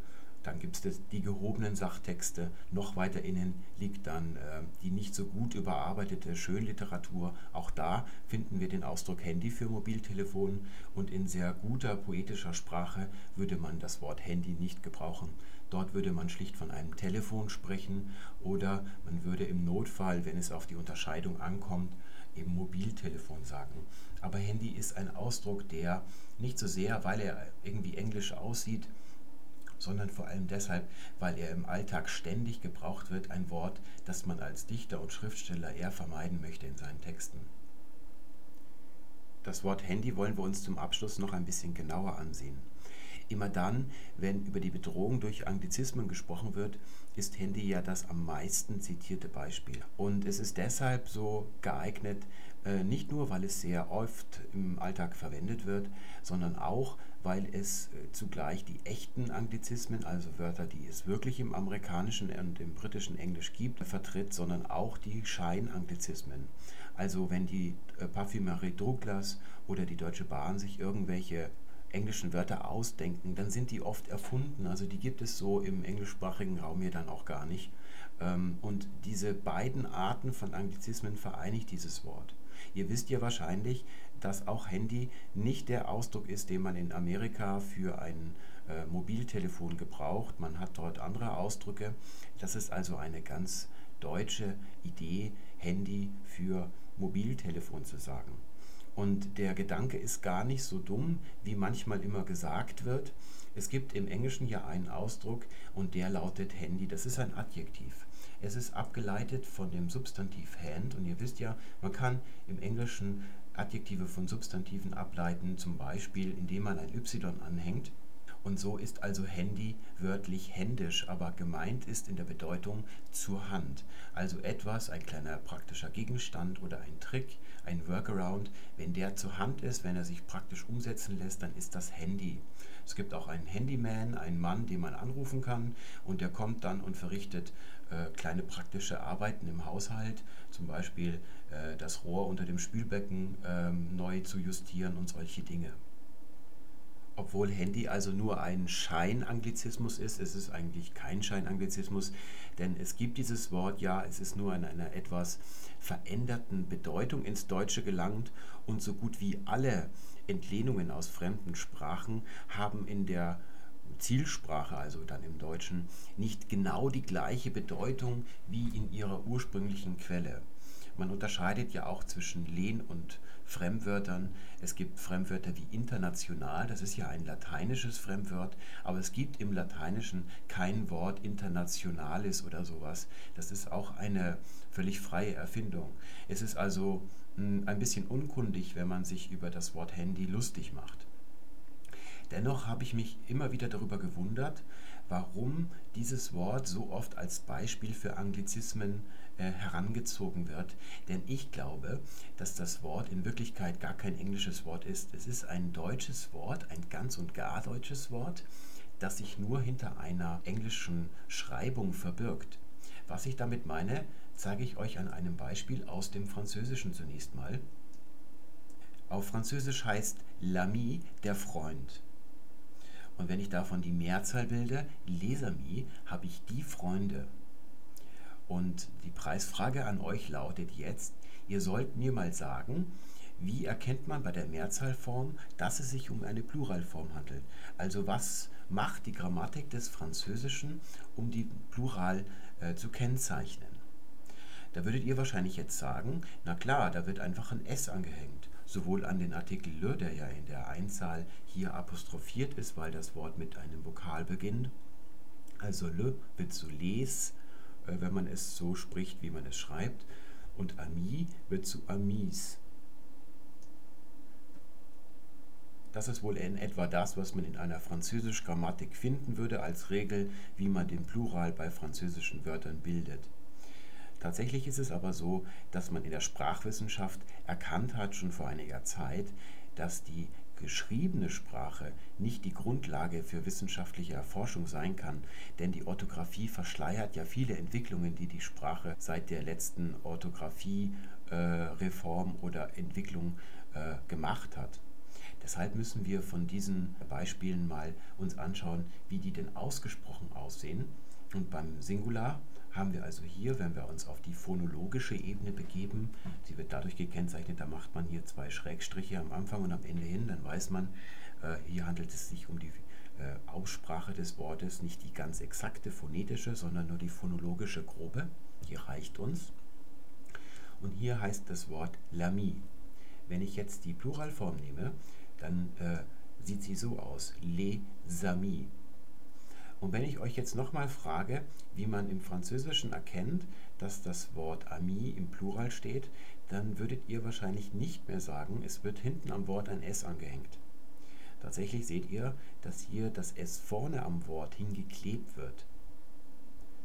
dann gibt es die gehobenen Sachtexte. Noch weiter innen liegt dann äh, die nicht so gut überarbeitete Schönliteratur. Auch da finden wir den Ausdruck Handy für Mobiltelefon und in sehr guter poetischer Sprache würde man das Wort Handy nicht gebrauchen. Dort würde man schlicht von einem Telefon sprechen oder man würde im Notfall, wenn es auf die Unterscheidung ankommt, eben Mobiltelefon sagen. Aber Handy ist ein Ausdruck, der nicht so sehr, weil er irgendwie englisch aussieht, sondern vor allem deshalb, weil er im Alltag ständig gebraucht wird, ein Wort, das man als Dichter und Schriftsteller eher vermeiden möchte in seinen Texten. Das Wort Handy wollen wir uns zum Abschluss noch ein bisschen genauer ansehen. Immer dann, wenn über die Bedrohung durch Anglizismen gesprochen wird, ist Handy ja das am meisten zitierte Beispiel. Und es ist deshalb so geeignet, äh, nicht nur, weil es sehr oft im Alltag verwendet wird, sondern auch, weil es äh, zugleich die echten Anglizismen, also Wörter, die es wirklich im amerikanischen und im britischen Englisch gibt, vertritt, sondern auch die Scheinanglizismen. Also wenn die äh, Parfümerie Douglas oder die Deutsche Bahn sich irgendwelche englischen Wörter ausdenken, dann sind die oft erfunden. Also die gibt es so im englischsprachigen Raum hier dann auch gar nicht. Ähm, und diese beiden Arten von Anglizismen vereinigt dieses Wort. Ihr wisst ja wahrscheinlich, dass auch Handy nicht der Ausdruck ist, den man in Amerika für ein äh, Mobiltelefon gebraucht. Man hat dort andere Ausdrücke. Das ist also eine ganz deutsche Idee, Handy für Mobiltelefon zu sagen. Und der Gedanke ist gar nicht so dumm, wie manchmal immer gesagt wird. Es gibt im Englischen ja einen Ausdruck und der lautet Handy. Das ist ein Adjektiv. Es ist abgeleitet von dem Substantiv hand und ihr wisst ja, man kann im Englischen Adjektive von Substantiven ableiten, zum Beispiel indem man ein Y anhängt. Und so ist also Handy wörtlich händisch, aber gemeint ist in der Bedeutung zur Hand. Also etwas, ein kleiner praktischer Gegenstand oder ein Trick, ein Workaround. Wenn der zur Hand ist, wenn er sich praktisch umsetzen lässt, dann ist das Handy. Es gibt auch einen Handyman, einen Mann, den man anrufen kann und der kommt dann und verrichtet äh, kleine praktische Arbeiten im Haushalt, zum Beispiel äh, das Rohr unter dem Spülbecken äh, neu zu justieren und solche Dinge. Obwohl Handy also nur ein Scheinanglizismus ist, es ist eigentlich kein Scheinanglizismus, denn es gibt dieses Wort, ja, es ist nur in einer etwas veränderten Bedeutung ins Deutsche gelangt und so gut wie alle Entlehnungen aus fremden Sprachen haben in der Zielsprache, also dann im Deutschen, nicht genau die gleiche Bedeutung wie in ihrer ursprünglichen Quelle. Man unterscheidet ja auch zwischen Lehn- und Fremdwörtern. Es gibt Fremdwörter wie international, das ist ja ein lateinisches Fremdwort, aber es gibt im Lateinischen kein Wort internationalis oder sowas. Das ist auch eine völlig freie Erfindung. Es ist also hm, ein bisschen unkundig, wenn man sich über das Wort Handy lustig macht. Dennoch habe ich mich immer wieder darüber gewundert, warum dieses Wort so oft als Beispiel für Anglizismen herangezogen wird. Denn ich glaube, dass das Wort in Wirklichkeit gar kein englisches Wort ist. Es ist ein deutsches Wort, ein ganz und gar deutsches Wort, das sich nur hinter einer englischen Schreibung verbirgt. Was ich damit meine, zeige ich euch an einem Beispiel aus dem Französischen zunächst mal. Auf Französisch heißt l'ami der Freund. Und wenn ich davon die Mehrzahl bilde, les amis, habe ich die Freunde. Und die Preisfrage an euch lautet jetzt, ihr sollt mir mal sagen, wie erkennt man bei der Mehrzahlform, dass es sich um eine Pluralform handelt? Also was macht die Grammatik des Französischen, um die Plural äh, zu kennzeichnen? Da würdet ihr wahrscheinlich jetzt sagen, na klar, da wird einfach ein S angehängt. Sowohl an den Artikel le, der ja in der Einzahl hier apostrophiert ist, weil das Wort mit einem Vokal beginnt. Also le wird zu les, wenn man es so spricht, wie man es schreibt. Und ami wird zu amis. Das ist wohl in etwa das, was man in einer französischen Grammatik finden würde als Regel, wie man den Plural bei französischen Wörtern bildet. Tatsächlich ist es aber so, dass man in der Sprachwissenschaft erkannt hat, schon vor einiger Zeit, dass die geschriebene Sprache nicht die Grundlage für wissenschaftliche Erforschung sein kann, denn die Orthographie verschleiert ja viele Entwicklungen, die die Sprache seit der letzten Orthographie-Reform äh, oder Entwicklung äh, gemacht hat. Deshalb müssen wir von diesen Beispielen mal uns anschauen, wie die denn ausgesprochen aussehen. Und beim Singular haben wir also hier, wenn wir uns auf die phonologische Ebene begeben, sie wird dadurch gekennzeichnet, da macht man hier zwei Schrägstriche am Anfang und am Ende hin, dann weiß man, äh, hier handelt es sich um die äh, Aussprache des Wortes, nicht die ganz exakte phonetische, sondern nur die phonologische grobe. Die reicht uns. Und hier heißt das Wort l'ami. Wenn ich jetzt die Pluralform nehme, dann äh, sieht sie so aus, les amis. Und wenn ich euch jetzt nochmal frage, wie man im Französischen erkennt, dass das Wort ami im Plural steht, dann würdet ihr wahrscheinlich nicht mehr sagen, es wird hinten am Wort ein S angehängt. Tatsächlich seht ihr, dass hier das S vorne am Wort hingeklebt wird.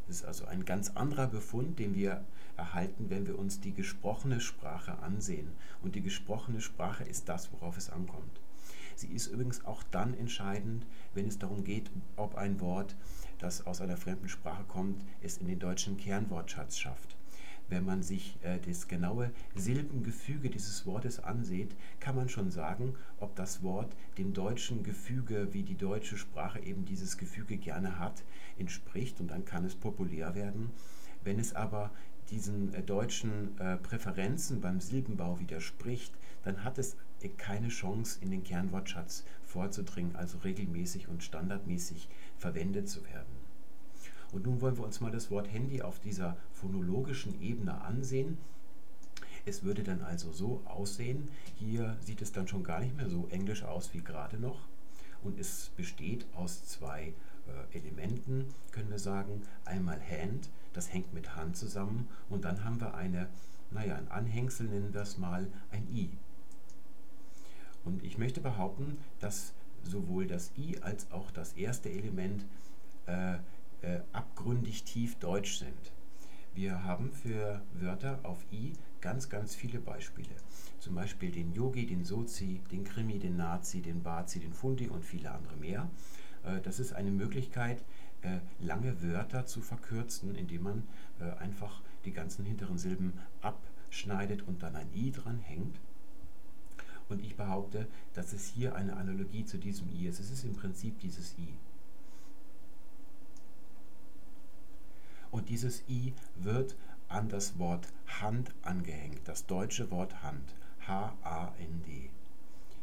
Das ist also ein ganz anderer Befund, den wir erhalten, wenn wir uns die gesprochene Sprache ansehen. Und die gesprochene Sprache ist das, worauf es ankommt. Sie ist übrigens auch dann entscheidend, wenn es darum geht, ob ein Wort, das aus einer fremden Sprache kommt, es in den deutschen Kernwortschatz schafft. wenn man sich äh, das genaue Silbengefüge dieses Wortes ansieht, kann man schon sagen, ob das Wort dem deutschen Gefüge, wie die deutsche Sprache eben dieses Gefüge gerne hat, entspricht und dann kann es populär werden. Wenn es aber diesen äh, deutschen äh, Präferenzen beim Silbenbau widerspricht, dann hat es keine Chance, in den Kernwortschatz vorzudringen, also regelmäßig und standardmäßig verwendet zu werden. Und nun wollen wir uns mal das Wort Handy auf dieser phonologischen Ebene ansehen. Es würde dann also so aussehen, hier sieht es dann schon gar nicht mehr so englisch aus wie gerade noch. Und es besteht aus zwei äh, Elementen, können wir sagen. Einmal Hand, das hängt mit Hand zusammen. Und dann haben wir eine, naja, ein Anhängsel, nennen wir es mal, ein I. Und ich möchte behaupten, dass sowohl das I als auch das erste Element äh, äh, abgründig tief deutsch sind. Wir haben für Wörter auf I ganz, ganz viele Beispiele. Zum Beispiel den Yogi, den Sozi, den Krimi, den Nazi, den Bazi, den Fundi und viele andere mehr. Äh, das ist eine Möglichkeit, äh, lange Wörter zu verkürzen, indem man äh, einfach die ganzen hinteren Silben abschneidet und dann ein I dran hängt. Und ich behaupte, dass es hier eine Analogie zu diesem I ist. Es ist im Prinzip dieses I. Und dieses I wird an das Wort Hand angehängt, das deutsche Wort Hand, H-A-N-D.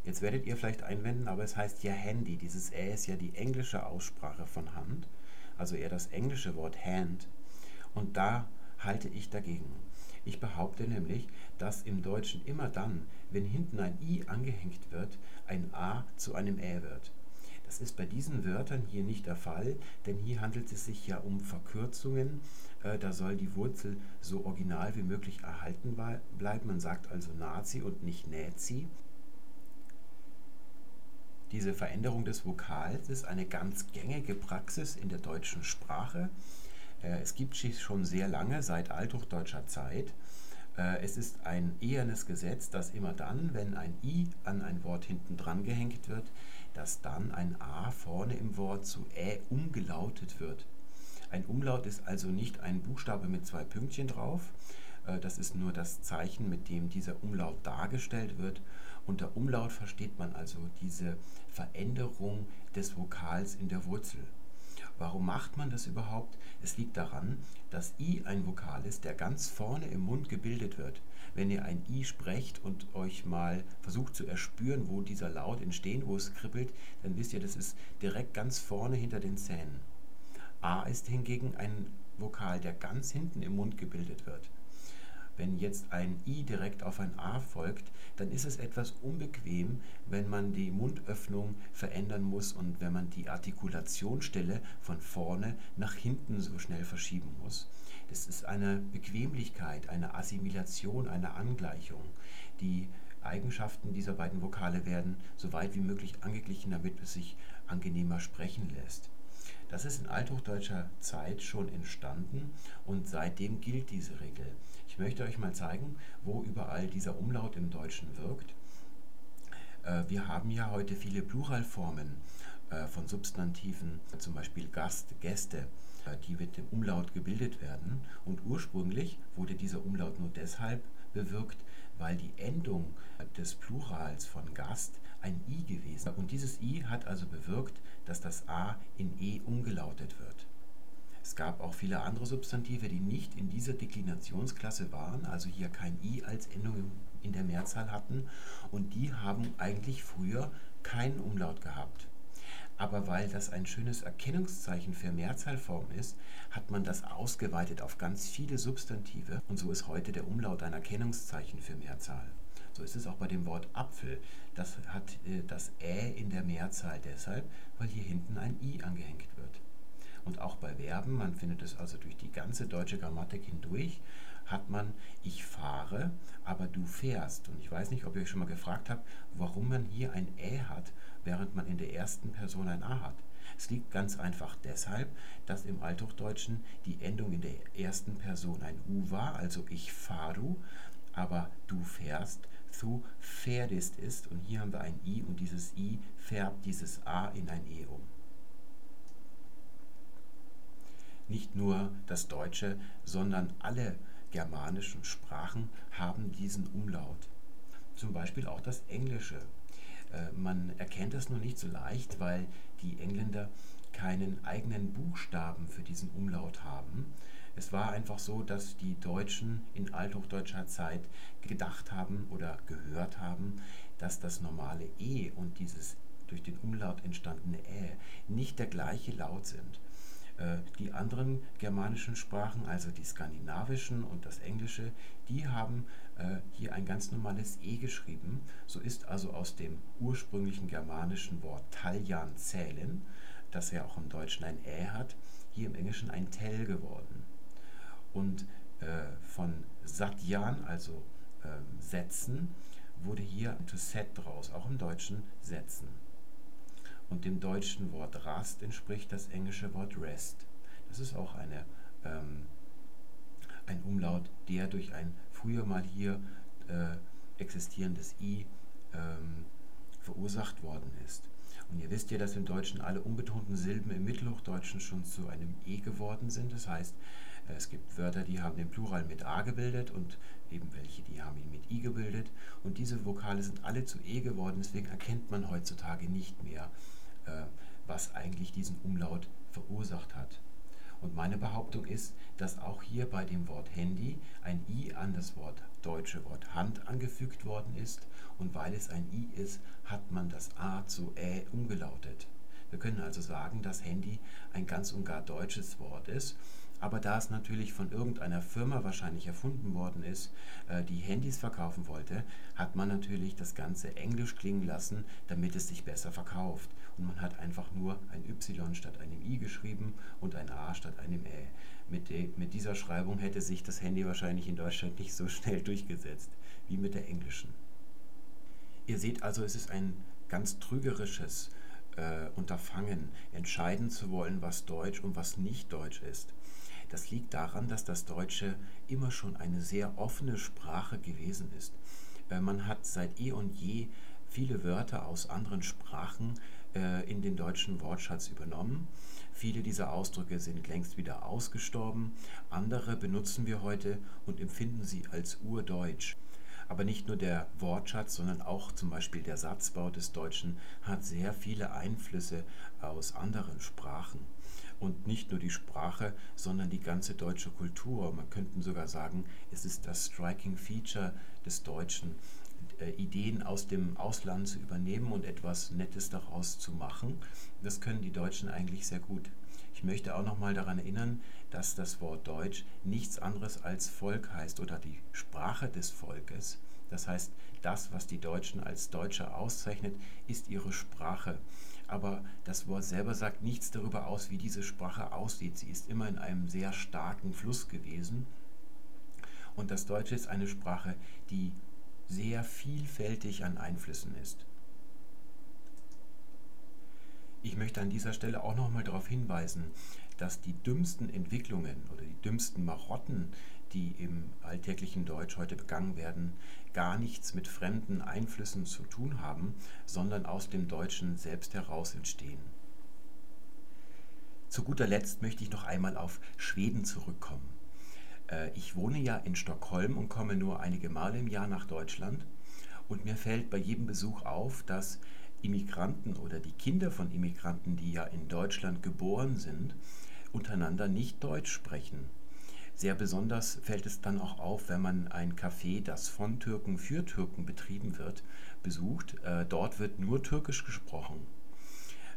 Jetzt werdet ihr vielleicht einwenden, aber es heißt ja Handy. Dieses Ä ist ja die englische Aussprache von Hand, also eher das englische Wort Hand. Und da halte ich dagegen. Ich behaupte nämlich, dass im Deutschen immer dann, wenn hinten ein I angehängt wird, ein A zu einem Ä wird. Das ist bei diesen Wörtern hier nicht der Fall, denn hier handelt es sich ja um Verkürzungen. Äh, da soll die Wurzel so original wie möglich erhalten bleiben. Man sagt also Nazi und nicht Nazi. Diese Veränderung des Vokals ist eine ganz gängige Praxis in der deutschen Sprache. Äh, es gibt sie schon sehr lange, seit althochdeutscher Zeit. Äh, es ist ein ehernes Gesetz, dass immer dann, wenn ein i an ein Wort hinten dran gehängt wird, dass dann ein a vorne im Wort zu ä umgelautet wird. Ein Umlaut ist also nicht ein Buchstabe mit zwei Pünktchen drauf, äh, das ist nur das Zeichen, mit dem dieser Umlaut dargestellt wird. Unter Umlaut versteht man also diese Veränderung des Vokals in der Wurzel. Warum macht man das überhaupt? Es liegt daran, dass I ein Vokal ist, der ganz vorne im Mund gebildet wird. Wenn ihr ein I sprecht und euch mal versucht zu erspüren, wo dieser Laut entsteht, wo es kribbelt, dann wisst ihr, das ist direkt ganz vorne hinter den Zähnen. A ist hingegen ein Vokal, der ganz hinten im Mund gebildet wird. Wenn jetzt ein I direkt auf ein A folgt, dann ist es etwas unbequem, wenn man die Mundöffnung verändern muss und wenn man die Artikulationsstelle von vorne nach hinten so schnell verschieben muss. Das ist eine Bequemlichkeit, eine Assimilation, eine Angleichung. Die Eigenschaften dieser beiden Vokale werden so weit wie möglich angeglichen, damit es sich angenehmer sprechen lässt. Das ist in althochdeutscher Zeit schon entstanden und seitdem gilt diese Regel. Ich möchte euch mal zeigen, wo überall dieser Umlaut im Deutschen wirkt. Äh, wir haben ja heute viele Pluralformen äh, von Substantiven, zum Beispiel Gast, Gäste, äh, die mit dem Umlaut gebildet werden. Und ursprünglich wurde dieser Umlaut nur deshalb bewirkt, weil die Endung des Plurals von Gast ein I gewesen. Und dieses I hat also bewirkt, dass das A in E umgelautet wird. Es gab auch viele andere Substantive, die nicht in dieser Deklinationsklasse waren, also hier kein i als Endung in der Mehrzahl hatten und die haben eigentlich früher keinen Umlaut gehabt. Aber weil das ein schönes Erkennungszeichen für Mehrzahlform ist, hat man das ausgeweitet auf ganz viele Substantive und so ist heute der Umlaut ein Erkennungszeichen für Mehrzahl. So ist es auch bei dem Wort Apfel. Das hat äh, das Ä in der Mehrzahl deshalb, weil hier hinten ein I angehängt wird. Und auch bei Verben, man findet es also durch die ganze deutsche Grammatik hindurch, hat man ich fahre, aber du fährst. Und ich weiß nicht, ob ihr euch schon mal gefragt habt, warum man hier ein Ä hat, während man in der ersten Person ein A hat. Es liegt ganz einfach deshalb, dass im Althochdeutschen die Endung in der ersten Person ein U war, also ich fahru, aber du fährst, du fährst ist. Und hier haben wir ein I und dieses I färbt dieses A in ein E um. Nicht nur das Deutsche, sondern alle germanischen Sprachen haben diesen Umlaut. Zum Beispiel auch das Englische. Äh, man erkennt es nur nicht so leicht, weil die Engländer keinen eigenen Buchstaben für diesen Umlaut haben. Es war einfach so, dass die Deutschen in althochdeutscher Zeit gedacht haben oder gehört haben, dass das normale E und dieses durch den Umlaut entstandene Ä nicht der gleiche Laut sind. Äh, die anderen germanischen Sprachen, also die skandinavischen und das Englische, die haben äh, hier ein ganz normales E geschrieben. So ist also aus dem ursprünglichen germanischen Wort Taljan zählen, das ja auch im Deutschen ein Ä hat, hier im Englischen ein Tel geworden. Und äh, von Satyan, also äh, setzen, wurde hier to set draus, auch im Deutschen setzen und dem deutschen Wort Rast entspricht das englische Wort Rest. Das ist auch eine, ähm, ein Umlaut, der durch ein früher mal hier äh, existierendes I ähm, verursacht worden ist. Und ihr wisst ja, dass im Deutschen alle unbetonten Silben im Mittelhochdeutschen schon zu einem E geworden sind. Das heißt, äh, es gibt Wörter, die haben den Plural mit A gebildet und eben welche, die haben ihn mit I gebildet. Und diese Vokale sind alle zu E geworden, deswegen erkennt man heutzutage nicht mehr, was eigentlich diesen Umlaut verursacht hat. Und meine Behauptung ist, dass auch hier bei dem Wort Handy ein I an das Wort deutsche Wort Hand angefügt worden ist und weil es ein I ist, hat man das A zu Ä umgelautet. Wir können also sagen, dass Handy ein ganz und gar deutsches Wort ist aber da es natürlich von irgendeiner Firma wahrscheinlich erfunden worden ist, äh, die Handys verkaufen wollte, hat man natürlich das Ganze englisch klingen lassen, damit es sich besser verkauft. Und man hat einfach nur ein Y statt einem I geschrieben und ein A statt einem Ä. Mit, de, mit dieser Schreibung hätte sich das Handy wahrscheinlich in Deutschland nicht so schnell durchgesetzt wie mit der englischen. Ihr seht also, es ist ein ganz trügerisches äh, Unterfangen, entscheiden zu wollen, was Deutsch und was nicht Deutsch ist. Das liegt daran, dass das Deutsche immer schon eine sehr offene Sprache gewesen ist. Äh, man hat seit eh und je viele Wörter aus anderen Sprachen äh, in den deutschen Wortschatz übernommen. Viele dieser Ausdrücke sind längst wieder ausgestorben, andere benutzen wir heute und empfinden sie als urdeutsch. Aber nicht nur der Wortschatz, sondern auch zum Beispiel der Satzbau des Deutschen hat sehr viele Einflüsse aus anderen Sprachen und nicht nur die Sprache, sondern die ganze deutsche Kultur. Man könnte sogar sagen, es ist das Striking Feature des Deutschen, äh, Ideen aus dem Ausland zu übernehmen und etwas Nettes daraus zu machen. Das können die Deutschen eigentlich sehr gut. Ich möchte auch noch mal daran erinnern, dass das Wort Deutsch nichts anderes als Volk heißt oder die Sprache des Volkes. Das heißt, das, was die Deutschen als Deutsche auszeichnet, ist ihre Sprache aber das Wort selber sagt nichts darüber aus, wie diese Sprache aussieht. Sie ist immer in einem sehr starken Fluss gewesen. Und das Deutsche ist eine Sprache, die sehr vielfältig an Einflüssen ist. Ich möchte an dieser Stelle auch nochmal darauf hinweisen, dass die dümmsten Entwicklungen oder die dümmsten Marotten, die im alltäglichen Deutsch heute begangen werden, gar nichts mit fremden Einflüssen zu tun haben, sondern aus dem Deutschen selbst heraus entstehen. Zu guter Letzt möchte ich noch einmal auf Schweden zurückkommen. Äh, ich wohne ja in Stockholm und komme nur einige Male im Jahr nach Deutschland und mir fällt bei jedem Besuch auf, dass Immigranten oder die Kinder von Immigranten, die ja in Deutschland geboren sind, untereinander nicht Deutsch sprechen. Sehr besonders fällt es dann auch auf, wenn man ein Café, das von Türken für Türken betrieben wird, besucht. Äh, dort wird nur Türkisch gesprochen.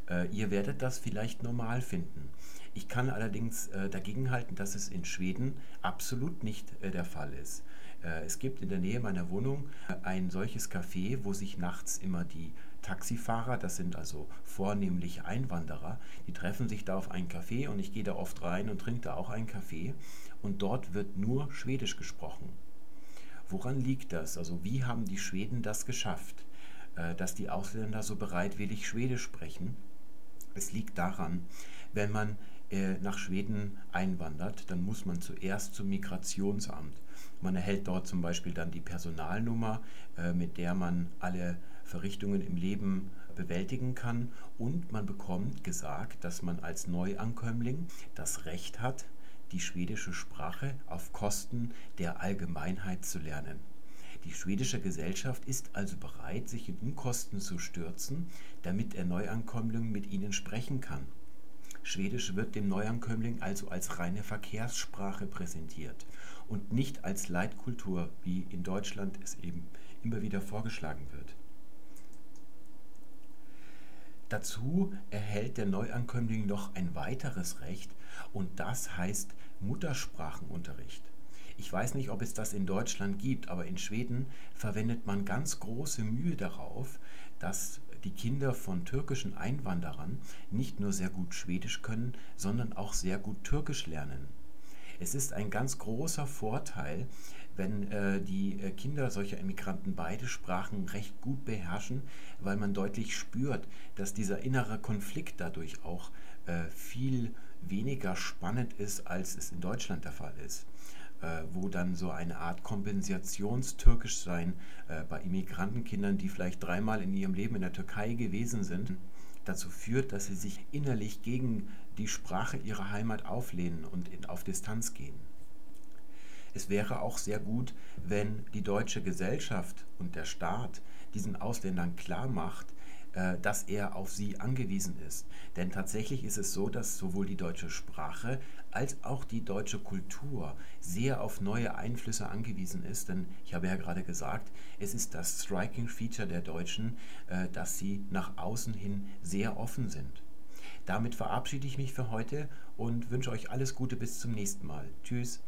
Äh, ihr werdet das vielleicht normal finden. Ich kann allerdings äh, dagegenhalten, dass es in Schweden absolut nicht äh, der Fall ist. Äh, es gibt in der Nähe meiner Wohnung äh, ein solches Café, wo sich nachts immer die Taxifahrer, das sind also vornehmlich Einwanderer, die treffen sich da auf einen Café und ich gehe da oft rein und trinke da auch einen Kaffee und dort wird nur Schwedisch gesprochen. Woran liegt das? Also wie haben die Schweden das geschafft, äh, dass die Ausländer so bereitwillig Schwedisch sprechen? Es liegt daran, wenn man nach Schweden einwandert, dann muss man zuerst zum Migrationsamt. Man erhält dort zum Beispiel dann die Personalnummer, äh, mit der man alle Verrichtungen im Leben bewältigen kann und man bekommt gesagt, dass man als Neuankömmling das Recht hat, die schwedische Sprache auf Kosten der Allgemeinheit zu lernen. Die schwedische Gesellschaft ist also bereit, sich in Unkosten zu stürzen, damit der Neuankömmling mit ihnen sprechen kann. Schwedisch wird dem Neuankömmling also als reine Verkehrssprache präsentiert und nicht als Leitkultur, wie in Deutschland es eben immer wieder vorgeschlagen wird. Dazu erhält der Neuankömmling noch ein weiteres Recht und das heißt Muttersprachenunterricht. Ich weiß nicht, ob es das in Deutschland gibt, aber in Schweden verwendet man ganz große Mühe darauf, dass die Kinder von türkischen Einwanderern nicht nur sehr gut Schwedisch können, sondern auch sehr gut Türkisch lernen. Es ist ein ganz großer Vorteil, wenn äh, die äh, Kinder solcher Immigranten beide Sprachen recht gut beherrschen, weil man deutlich spürt, dass dieser innere Konflikt dadurch auch äh, viel weniger spannend ist, als es in Deutschland der Fall ist. Äh, wo dann so eine Art Kompensationstürkischsein äh, bei Immigrantenkindern, die vielleicht dreimal in ihrem Leben in der Türkei gewesen sind, dazu führt, dass sie sich innerlich gegen die Sprache ihrer Heimat auflehnen und in, auf Distanz gehen. Es wäre auch sehr gut, wenn die deutsche Gesellschaft und der Staat diesen Ausländern klar macht, äh, dass er auf sie angewiesen ist. Denn tatsächlich ist es so, dass sowohl die deutsche Sprache als auch die deutsche Kultur sehr auf neue Einflüsse angewiesen ist. Denn ich habe ja gerade gesagt, es ist das Striking Feature der Deutschen, äh, dass sie nach außen hin sehr offen sind. Damit verabschiede ich mich für heute und wünsche euch alles Gute bis zum nächsten Mal. Tschüss.